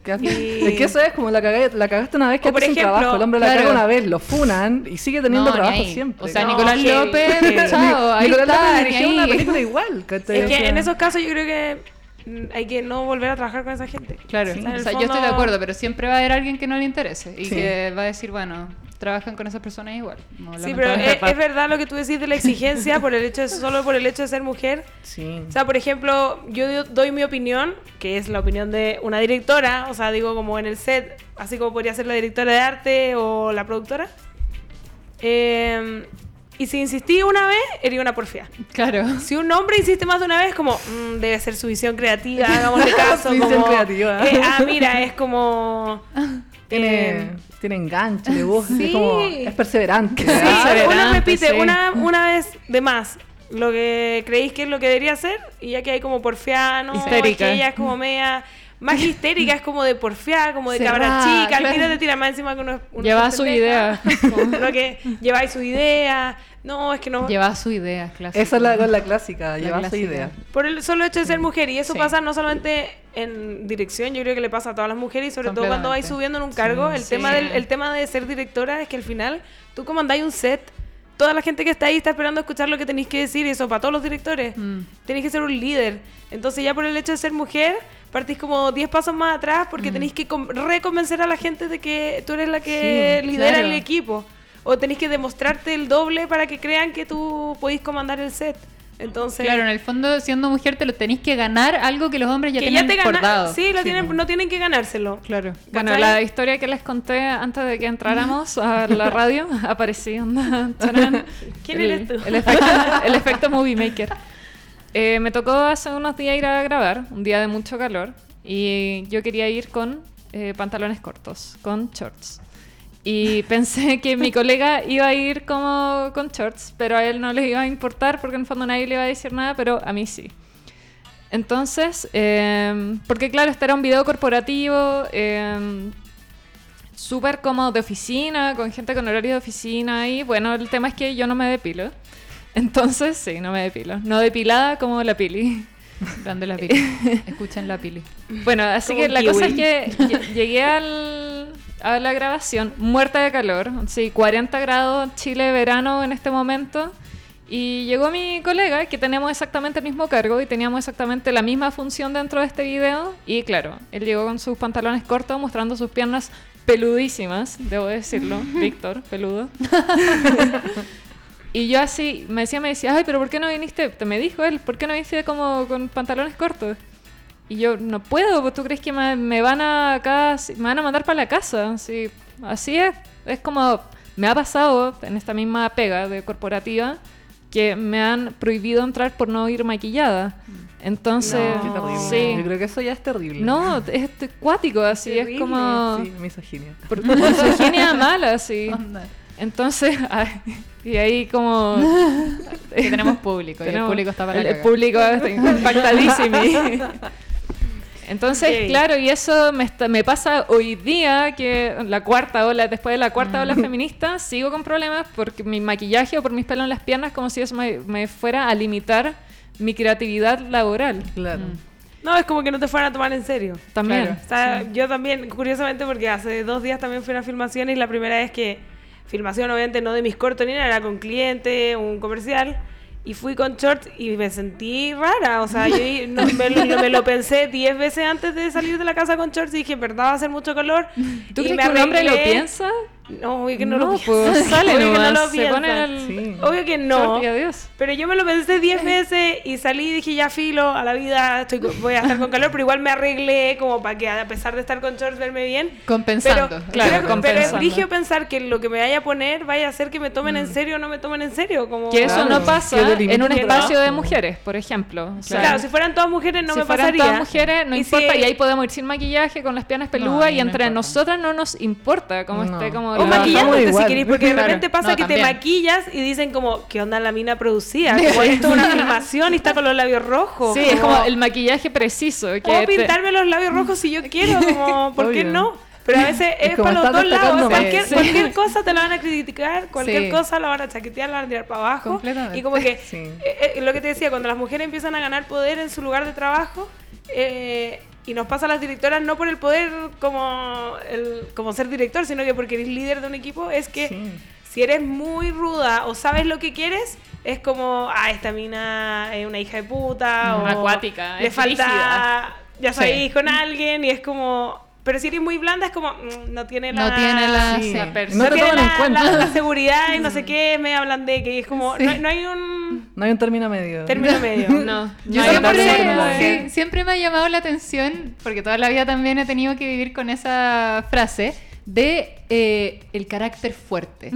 ¿Qué haces? Y- Es que eso es como la, caga- la cagaste una vez que haces un ejemplo, trabajo. El hombre la claro. caga una vez, lo funan y sigue teniendo No, trabajo siempre. O sea, No, Nicolás López, chao, ahí Nicolás está, López dirigió una película igual, ¿cachai? Es que en esos casos yo creo que hay que no volver a trabajar con esa gente. Claro, O sea, o yo estoy de acuerdo, pero siempre va a haber alguien que no le interese y Sí. que va a decir, bueno, trabajan con esas personas igual. No, Sí, pero es, verdad lo que tú decís de la exigencia por el hecho de, solo por el hecho de ser mujer. Sí. O sea, por ejemplo, yo do- doy mi opinión, que es la opinión de una directora, o sea, digo como en el set, así como podría ser la directora de arte o la productora. Eh, y si insistí una vez, sería una porfía. Claro. Si un hombre insiste más de una vez, como, "Mm, debe ser su visión creativa, hagámosle caso. Su visión como, creativa. eh, ah, mira, es como... Tiene, eh, tiene enganche, gusta, sí. es, como, es perseverante. Sí, ¿verdad? uno perseverante, repite sí. una, una vez de más lo que creéis que es lo que debería ser y ya que hay como porfiano, que ella es como media más histérica, es como de porfiar, como de cabra chica, al tiro te tira más encima que uno, uno Lleva es su idea. Como lo que lleváis su idea. No, es que no. Lleva su idea, clásico. Esa es la, la clásica, lleva su clásica. idea. Por el solo hecho de ser mujer. Y eso Sí. pasa no solamente en dirección, yo creo que le pasa a todas las mujeres y sobre todo cuando vais subiendo en un cargo. el, Sí. tema del, el tema de ser directora es que al final tú comandáis un set. Toda la gente que está ahí está esperando escuchar lo que tenéis que decir y eso para todos los directores. Mm. Tenéis que ser un líder. Entonces ya por el hecho de ser mujer, partís como 10 pasos más atrás Mm. porque tenéis que reconvencer a la gente de que tú eres la que Sí, lidera claro. el equipo. O tenéis que demostrarte el doble para que crean que tú podéis comandar el set. Entonces, Claro, en el fondo, siendo mujer, te lo tenéis que ganar algo que los hombres ya que tienen ya te por ganan. dado. Sí, lo Sí, tienen, no tienen que ganárselo. Claro. Bueno, la historia que les conté antes de que entráramos a la radio, charán. ¿Quién el, eres tú? El efecto, el efecto movie maker. Eh, me tocó hace unos días ir a grabar, un día de mucho calor, y yo quería ir con eh, pantalones cortos, con shorts. Y pensé que mi colega iba a ir como con shorts, pero a él no le iba a importar porque en el fondo nadie le iba a decir nada, pero a mí sí. Entonces, eh, porque claro, este era un video corporativo, eh, súper como de oficina, con gente con horario de oficina y bueno, el tema es que yo no me depilo. Entonces, sí, no me depilo. No depilada como la pili. Grande la pili. Escuchen la pili. Bueno, así Como que la kiwi. cosa es que lle- llegué al, a la grabación muerta de calor. Sí, 40 grados, Chile, verano en este momento. Y llegó mi colega, que teníamos exactamente el mismo cargo y teníamos exactamente la misma función dentro de este video. Y claro, él llegó con sus pantalones cortos mostrando sus piernas peludísimas, debo decirlo. Víctor, peludo. Y yo así, me decía, me decía, ay, pero ¿por qué no viniste? Te me dijo él, ¿por qué no viniste como con pantalones cortos? Y yo, no puedo, pues, ¿tú crees que me, me van a acá, me van a mandar para la casa? Así, así es, es como, me ha pasado en esta misma pega de corporativa que me han prohibido entrar por no ir maquillada. Entonces, No. Sí. Yo creo que eso ya es terrible. No, es cuático, así, Terrible. es como... Sí, misoginia. Por, misoginia mala, así. Onda. Entonces, ay, y ahí como... Que tenemos público y el público está para el, el público está impactadísimo. Entonces, Ok. claro, y eso me, está- me pasa hoy día, que la cuarta ola, después de la cuarta Mm. ola feminista, sigo con problemas porque mi maquillaje o por mis pelos en las piernas, como si eso me, me fuera a limitar mi creatividad laboral. Claro. No, es como que no te fueran a tomar en serio. También. Claro. O sea, yo también, curiosamente, porque hace dos días también fui a una filmación y la primera vez que filmación, obviamente, no de mis cortos ni nada, era con cliente, un comercial. Y fui con shorts y me sentí rara. O sea, yo no- me, lo, me lo pensé 10 veces antes de salir de la casa con shorts y dije, en verdad va a hacer mucho calor. ¿Tú Y crees me que un hombre lo piensa? No, obvio que no, lo piensa. pues sale Obvio que no nomás, lo se pone piensa. el Sí. Obvio que no. adiós. Pero yo me lo pensé 10 veces y salí y dije, ya filo, a la vida estoy, co- voy a estar con calor, pero igual me arreglé como para que a pesar de estar con shorts verme bien. Compensando. Pero, Claro, pero compensando. brigio pensar que lo que me vaya a poner vaya a hacer que me tomen en serio o no me tomen en serio. Como, Que eso Claro, no pasa en un no. espacio de mujeres, por ejemplo. O sea, Claro, si fueran todas mujeres no si me fueran pasaría. todas mujeres, no Y importa. si- y ahí podemos ir sin maquillaje, con las piernas peludas, y no entre nosotras no nos importa cómo No. esté como No, la- maquillándote si querés, porque de repente pasa No, que te maquillas y dicen como, ¿qué onda la mina producida? Como esto es una filmación y está con los labios rojos. Sí, es como el maquillaje preciso. Que te- pintarme los labios rojos si yo quiero, como, ¿por qué no? Pero a veces es, como para los dos lados. Cualquier, cosa te la van a criticar, cualquier Sí. cosa la van a chaquetear, la van a tirar para abajo. Y como que, eh, eh, lo que te decía, cuando las mujeres empiezan a ganar poder en su lugar de trabajo, eh, y nos pasa a las directoras no por el poder como, el, como ser director, sino que porque eres líder de un equipo, es que Sí. si eres muy ruda o sabes lo que quieres, es como, ah, esta mina es una hija de puta. Mm, o acuática, Le es falta, ya salís Sí. con alguien y es como... Pero si eres muy blanda es como, mm, no tiene la... No tiene la... Sí. la No te tiene toman en la, cuenta. la- la seguridad y no sé qué, es media blandeque y es como, no, hay- no hay un No hay un término medio. término medio. No, Yo no siempre- siempre, sí, siempre me ha llamado la atención, porque toda la vida también he tenido que vivir con esa frase, de eh, el carácter fuerte.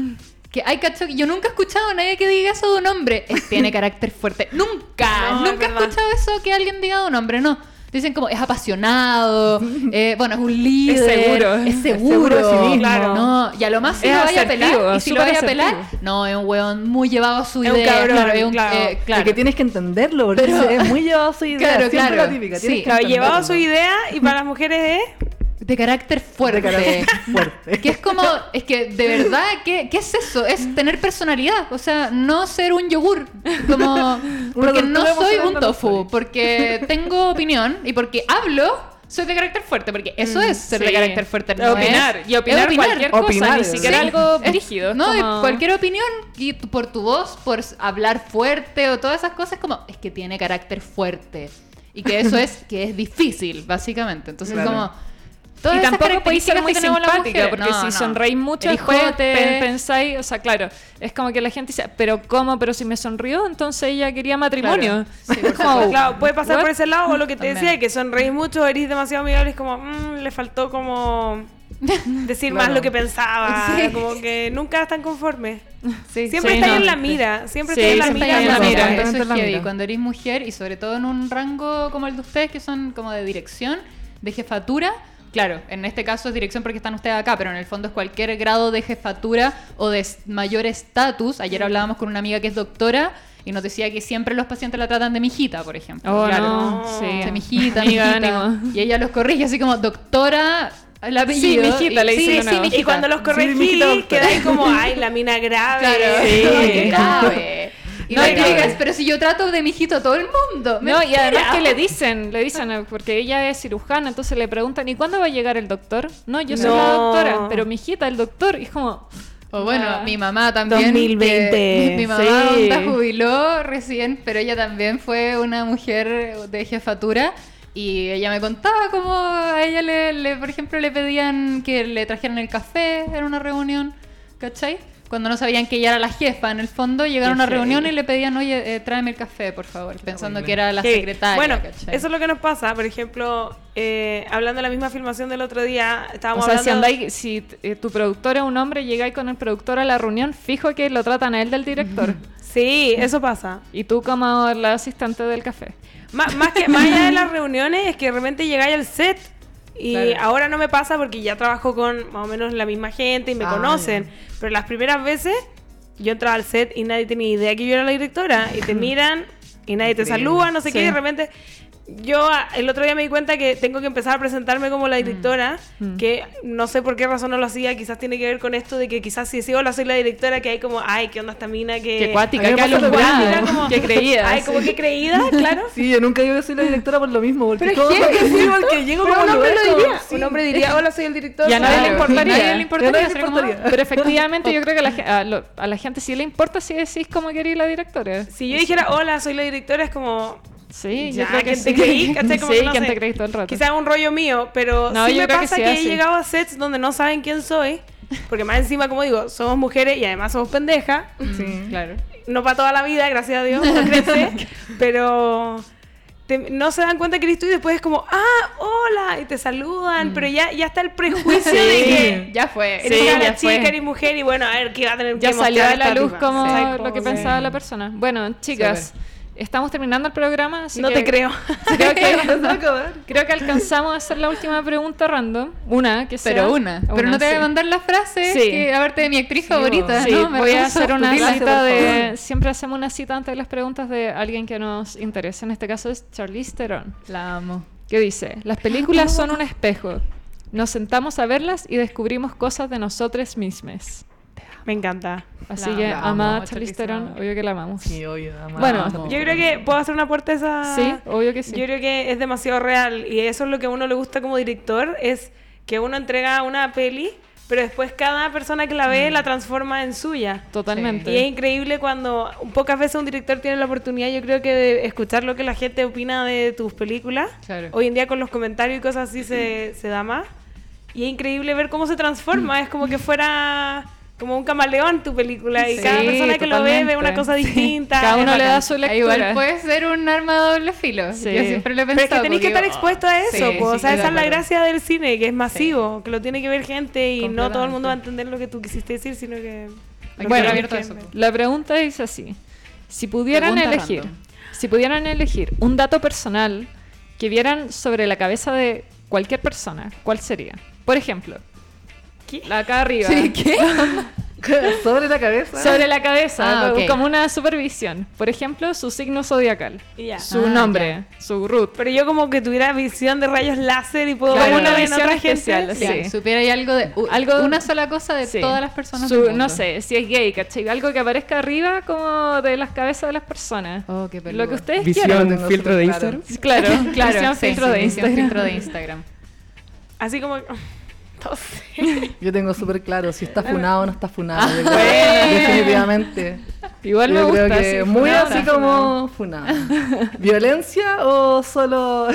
Que hay cacho yo nunca he escuchado a nadie que diga eso de un hombre. "Eh, tiene carácter fuerte. Nunca, No, nunca he escuchado eso que alguien diga de un hombre, no. Dicen como es apasionado, eh, bueno, es un líder, seguro. es Es seguro, seguro de sí. Claro. no, y a lo más si Es lo vaya a pelar, y si lo vaya a pelar, no, es un weón muy llevado a su Es un idea, cabrón, claro, es un, claro. eh, Y claro. que tienes que entenderlo, porque Pero- es muy llevado a su idea. Claro, siempre claro. la típica. Sí. que Claro, llevado a su idea y para las mujeres es... De carácter fuerte. De carácter fuerte. Que es como, es que de verdad, ¿qué, qué es eso? Es tener personalidad, o sea, no ser un yogur, como, porque no soy un tofu, porque tengo opinión y porque hablo, soy de carácter fuerte, porque eso es ser de carácter fuerte, no opinar. es- Y opinar, opinar. cualquier cosa, Opinar, ni siquiera Sí. algo rígido. No, como- cualquier opinión, y por tu voz, por hablar fuerte o todas esas cosas, como, es que tiene carácter fuerte. Y que eso es, que es difícil, básicamente. Entonces, Claro. como... todas y esas tampoco podéis ser muy simpática, porque No, si no. sonreís mucho, después pensáis, o sea, claro, es como que la gente dice, pero ¿cómo? Pero si me sonrió, entonces ella quería matrimonio. Sí, por Como, supuesto. Claro, puede pasar ¿what? por ese lado o lo que te También. decía, que sonreís mucho, eres demasiado amigable, es como, mm, le faltó como decir más Claro. lo que pensaba, Sí. como que nunca están conformes. Sí, Siempre Sí, estáis no. en la mira, siempre Sí, estáis en la siempre mira. en la mira. Eso es heavy. Cuando eres mujer y sobre todo en un rango como el de ustedes, que son como de dirección, de jefatura. Claro, en este caso es dirección porque están ustedes acá, pero en el fondo es cualquier grado de jefatura o de mayor estatus. Ayer hablábamos con una amiga que es doctora y nos decía que siempre los pacientes la tratan de mijita, por ejemplo. Oh, claro. no, sí. De mijita, Amiga, mijita. ánimo. Y ella los corrige así como doctora, el apellido. mijita, y- le sí, dicen sí, de nuevo. mijita. Y cuando los Sí, corregí, doctora. quedáis como, ay, la mina grave. Claro, Sí. qué grave. Y No, la que- es, pero si yo trato de mijito a todo el mundo. No, y además que le dicen, le dicen, eh, porque ella es cirujana, entonces le preguntan, ¿y cuándo va a llegar el doctor? No, yo soy la No. doctora, pero mi hijita, el doctor, y es como... O bueno, Ah. mi mamá también. 2020. que- mi mamá Sí. onda jubiló recién, pero ella también fue una mujer de jefatura. Y ella me contaba cómo a ella, le, le, por ejemplo, le pedían que le trajeran el café en una reunión, ¿cachai? Cuando no sabían que ella era la jefa, en el fondo llegaron a una reunión y le pedían, oye, eh, tráeme el café, por favor, pensando que era la Que- secretaria. Bueno, ¿cachai? eso es lo que nos pasa. Por ejemplo, eh, hablando de la misma filmación del otro día, O estábamos sea, si, hablando... andáis, si eh, tu productor es un hombre, llegáis con el productor a la reunión, fijo que lo tratan a él del director. Sí, eso pasa. y tú como la asistente del café. Má- más, que más allá de las reuniones, es que de repente llegáis al set. Y Claro. ahora no me pasa porque ya trabajo con más o menos la misma gente y me Ah, conocen. Pero las primeras veces yo entraba al set y nadie tenía idea que yo era la directora. Y te miran y nadie te Increíble. saluda, no sé qué. Y de repente yo ah, el otro día me di cuenta que tengo que empezar a presentarme como la directora. Mm. Que no sé por qué razón no lo hacía. Quizás tiene que ver con esto de que quizás si sí hola soy la directora, que hay como, ay, qué onda esta mina que... Qué cuática, a lo alumbrada, como- qué creída. Ay, como que creída, claro. Sí, yo nunca digo que soy la directora por lo mismo. Porque Pero todo es que- sí, porque llego Pero como un a hombre lo como- diría. sí. Un hombre diría, hola, soy el director. Y a nadie Claro. le importaría. Nadie le importaría, A nadie le sería como, importaría. Pero efectivamente yo creo que la ge- a, lo- a la gente sí le importa si decís cómo quería la directora. Si yo dijera, hola, soy la directora, es como... Sí, ya, yo creo que ¿quién sí. te creí? ¿Cachai? Como sí, que no ¿quién sé. te creí todo el rato? Quizás un rollo mío, pero No, sí yo me creo que pasa sí, que, he llegado a sets donde no saben quién soy. Porque más encima, como digo, somos mujeres y además somos pendejas. Sí. Claro. No para toda la vida, gracias a Dios, no crece. pero te- no se dan cuenta que eres tú y después es como, ah, hola, y te saludan. Pero ya, ya está el prejuicio de que Ya fue. eres Sí, una ya chica, fue. eres mujer y bueno, a ver qué va a tener ya que salió mostrar a la luz como Sí, lo como que que- pensaba la persona. Bueno, chicas, estamos terminando el programa, así No que te creo. Creo que, a creo que alcanzamos a hacer la última pregunta random. Una, que sea. Pero una. Pero no te voy sí. a mandar la frase Sí. que aparte de mi actriz favorita. Sí, ¿no? Me voy a hacer una Gracias, cita de... Siempre hacemos una cita antes de las preguntas de alguien que nos interesa. En este caso es Charlize Theron. La amo. que dice, las películas son un espejo. Nos sentamos a verlas y descubrimos cosas de nosotros mismos. Me encanta. Así La que, amo, amada Charlize Charlize Theron, obvio que la amamos. Sí, obvio. además. Bueno. Yo creo que puedo hacer una puerta a esa... Sí, obvio que sí. Yo creo que es demasiado real y eso es lo que a uno le gusta como director, es que uno entrega una peli, pero después cada persona que la ve la transforma en suya. Totalmente. Y es increíble cuando pocas veces un director tiene la oportunidad, yo creo que de escuchar lo que la gente opina de tus películas. Claro. Hoy en día con los comentarios y cosas así se, se da más. Y es increíble ver cómo se transforma, es como que fuera como un camaleón tu película y Sí, cada persona que lo ve ve una cosa distinta. Cada uno le da su Ah, lectura. Igual puede ser un arma de doble filo. Sí. Yo siempre lo he Pero es pensado. que tenéis que estar expuesto a eso, sí, po. o sea, esa es la gracia del cine, que es masivo, que lo tiene que ver gente y no todo el mundo va a entender lo que tú quisiste decir, sino que... Bueno, abierto eso. La pregunta es así. Si pudieran Pregunta elegir, si pudieran elegir un dato personal que vieran sobre la cabeza de cualquier persona, ¿cuál sería? Por ejemplo, ¿Qué? la acá arriba. Sí, ¿qué? Sobre la cabeza. Sobre la cabeza, Ah, ok. como una supervisión. Por ejemplo, su signo zodiacal, Y ya. su Ah, nombre, su root. Pero yo como que tuviera visión de rayos láser y puedo Claro. ver una visión otra especial, gente. sí. Ya, supiera ahí algo de u- Algo- una sola cosa de Sí. todas las personas. Su- del no sé, si es gay, ¿cachai? Algo que aparezca arriba como de las cabezas de las personas. Oh, qué. Lo que ustedes Lo quieran. Visión, filtro de súper claro. Instagram. Claro, Claro, visión sí, filtro sí, de visión Instagram. filtro de Instagram. Así como... Yo tengo súper claro si está funado o no está funado. bueno. Definitivamente. Igual me gusta. creo que sí, muy así como funado. ¿Violencia o solo.?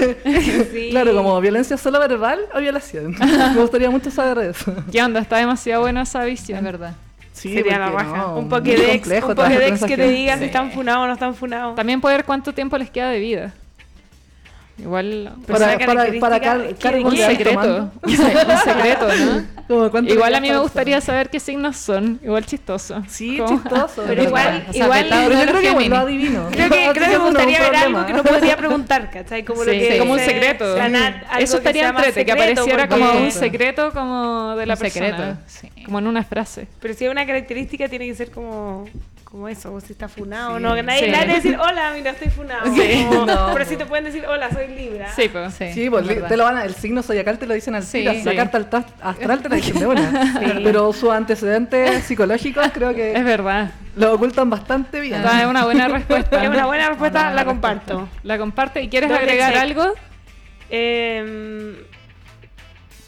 claro, como violencia solo verbal o violación. Me gustaría mucho saber eso. ¿Qué onda? Está demasiado buena esa Es visión. verdad. Sí, Sería la raja. no, un Pokédex, un Pokédex que te diga Sí. si están funados o no están funados. También poder cuánto tiempo les queda de vida. Igual. Para, para, para car- ¿qué- cargos un secreto. Un, se- un secreto, ¿no? Como, ¿cuánto Igual a mí me gustaría eso? saber qué signos son. Igual chistoso. Sí, Como- chistoso. Pero igual- verdad. O sea, igual- Pero yo creo que Géminis. lo adivino. Creo que, creo que me gustaría ver algo que no podría preguntar, ¿cachai? Como lo Sí, que como un secreto. Eso estaría entrete, que apareciera como un secreto como de la Un persona. secreto, sí. Como en una frase. Pero si hay una característica tiene que ser como, como eso, o si está funado o Sí. no. Que nadie, Sí. va a decir, hola, mira, estoy funado. Sí. Como- No. Pero sí te pueden decir, hola, soy Libra. Sí, pues. Sí, Sí, pues te lo van a, el signo zodiacal te lo dicen al Sí. tiro, la Sí. carta al- astral te la dicen de una. Pero sus antecedentes psicológicos creo que Es verdad. Lo ocultan bastante bien. Esta es una buena respuesta. Es una buena respuesta, Una buena la comparto. La comparte. ¿Y quieres Doble agregar check. algo? Em,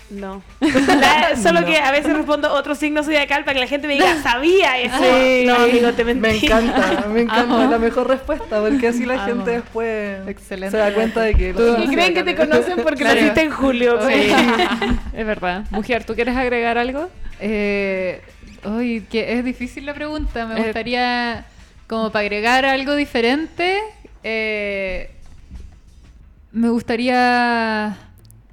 no. La- solo No. que a veces respondo otro signo zodiacal para que la gente me diga, sabía eso. Sí. No, amigo, te mentí. Me encanta, me encanta Amo. la mejor respuesta, porque así la Amo. gente después Excelente. se da cuenta de que... los Y creen que te conocen porque Claro. naciste en julio. Sí. es verdad. Mujer, ¿tú quieres agregar algo? Eh, uy, que es difícil la pregunta. Me Eh. gustaría, como para agregar algo diferente, eh, me gustaría...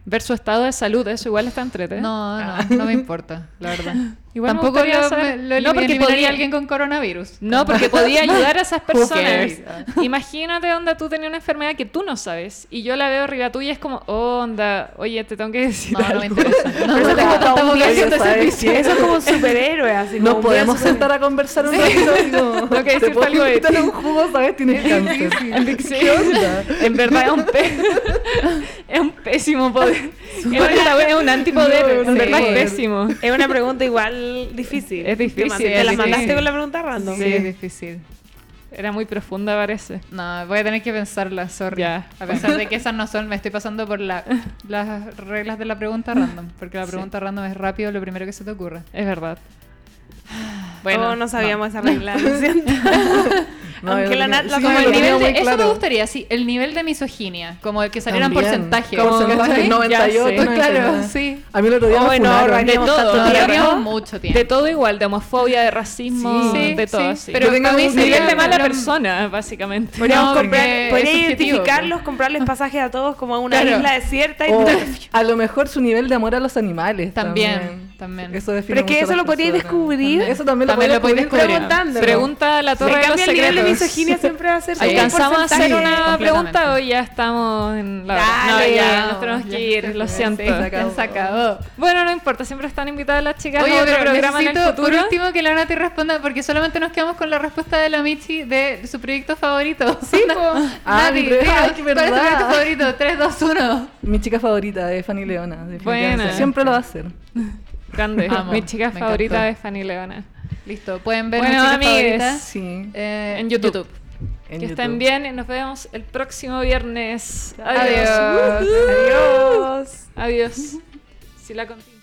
Ver su estado de salud, eso igual está entrete. No, no, no me importa, la verdad. Igual Tampoco gustaría lo, saber- me- lo No, porque podía- alguien con coronavirus. No, porque podía ayudar a esas personas. cares? Imagínate onda tú tenías una enfermedad que tú no sabes y yo la veo arriba tuya y es como, oh, onda, oye, te tengo que decir No, no algo. me interesa. No, no. Eso es como un superhéroe, así Nos podemos sentar a conversar un ratito. Digo, Tengo que ¿te decirte puedo algo de invitar ti? a un jugo, ¿sabes? Tienes cáncer. En verdad es un, pe- es un pésimo poder. Es, un antipoder, No, en verdad es pésimo. Es una pregunta igual difícil. Es difícil, Te, la difícil. mandaste con la pregunta random. Sí, es difícil. Era muy profunda, parece. No, voy a tener que pensarla, sorry. Ya. A pesar de que esas no son, me estoy pasando por la, las reglas de la pregunta random. Porque la pregunta random es rápido lo primero que se te ocurre. Es verdad. Bueno, oh, no sabíamos esa regla, lo siento. No, Aunque la Nat la sí, Como el nivel de, eso me gustaría, sí, el nivel de misoginia, como el que salieran También, porcentaje. Porcentaje, ¿cachai? 98, Ya sé. 99. Claro, sí. A mí el otro día Oh, me funaron. De todo. tiempo. mucho tiempo. De todo igual, de homofobia, de racismo, Sí, de todo. sí, pero para mí nivel de mala persona, básicamente. Podríamos No, comprar, podría identificarlos, comprarles pasajes a todos como a una isla desierta y a lo mejor su nivel de amor a los animales. También, También. Eso Pero es que eso lo personas. descubrir. Eso también, También lo podéis descubrir. preguntando. Pregunta a la torre de los cambio, el nivel de misoginia siempre va a ser ¿Alcanzamos a hacer una pregunta o ya estamos en la hora? Dale, no, ya, nos tenemos ya, que ir, lo siento. se acabó. Se acabó. Bueno, no importa, siempre están invitadas las chicas Oye, a otro pero programa en el necesito por futuro. último que la Nati responda, porque solamente nos quedamos con la respuesta de la Michi de su proyecto favorito. Sí, Ah, mi pre- ay, qué ¿cuál es tu proyecto favorito? 3, 2, 1. Mi chica favorita es Fanny Leona. Buena. Siempre lo va a hacer. Grande. Amo, Mi chica favorita encantó. es Fanny Leona. Listo, pueden ver Bueno, mi chica amigues, favorita Sí. eh, en YouTube. en que YouTube. estén bien y nos vemos el próximo viernes. Adiós. Adiós. Adiós. Adiós. Si la contigo.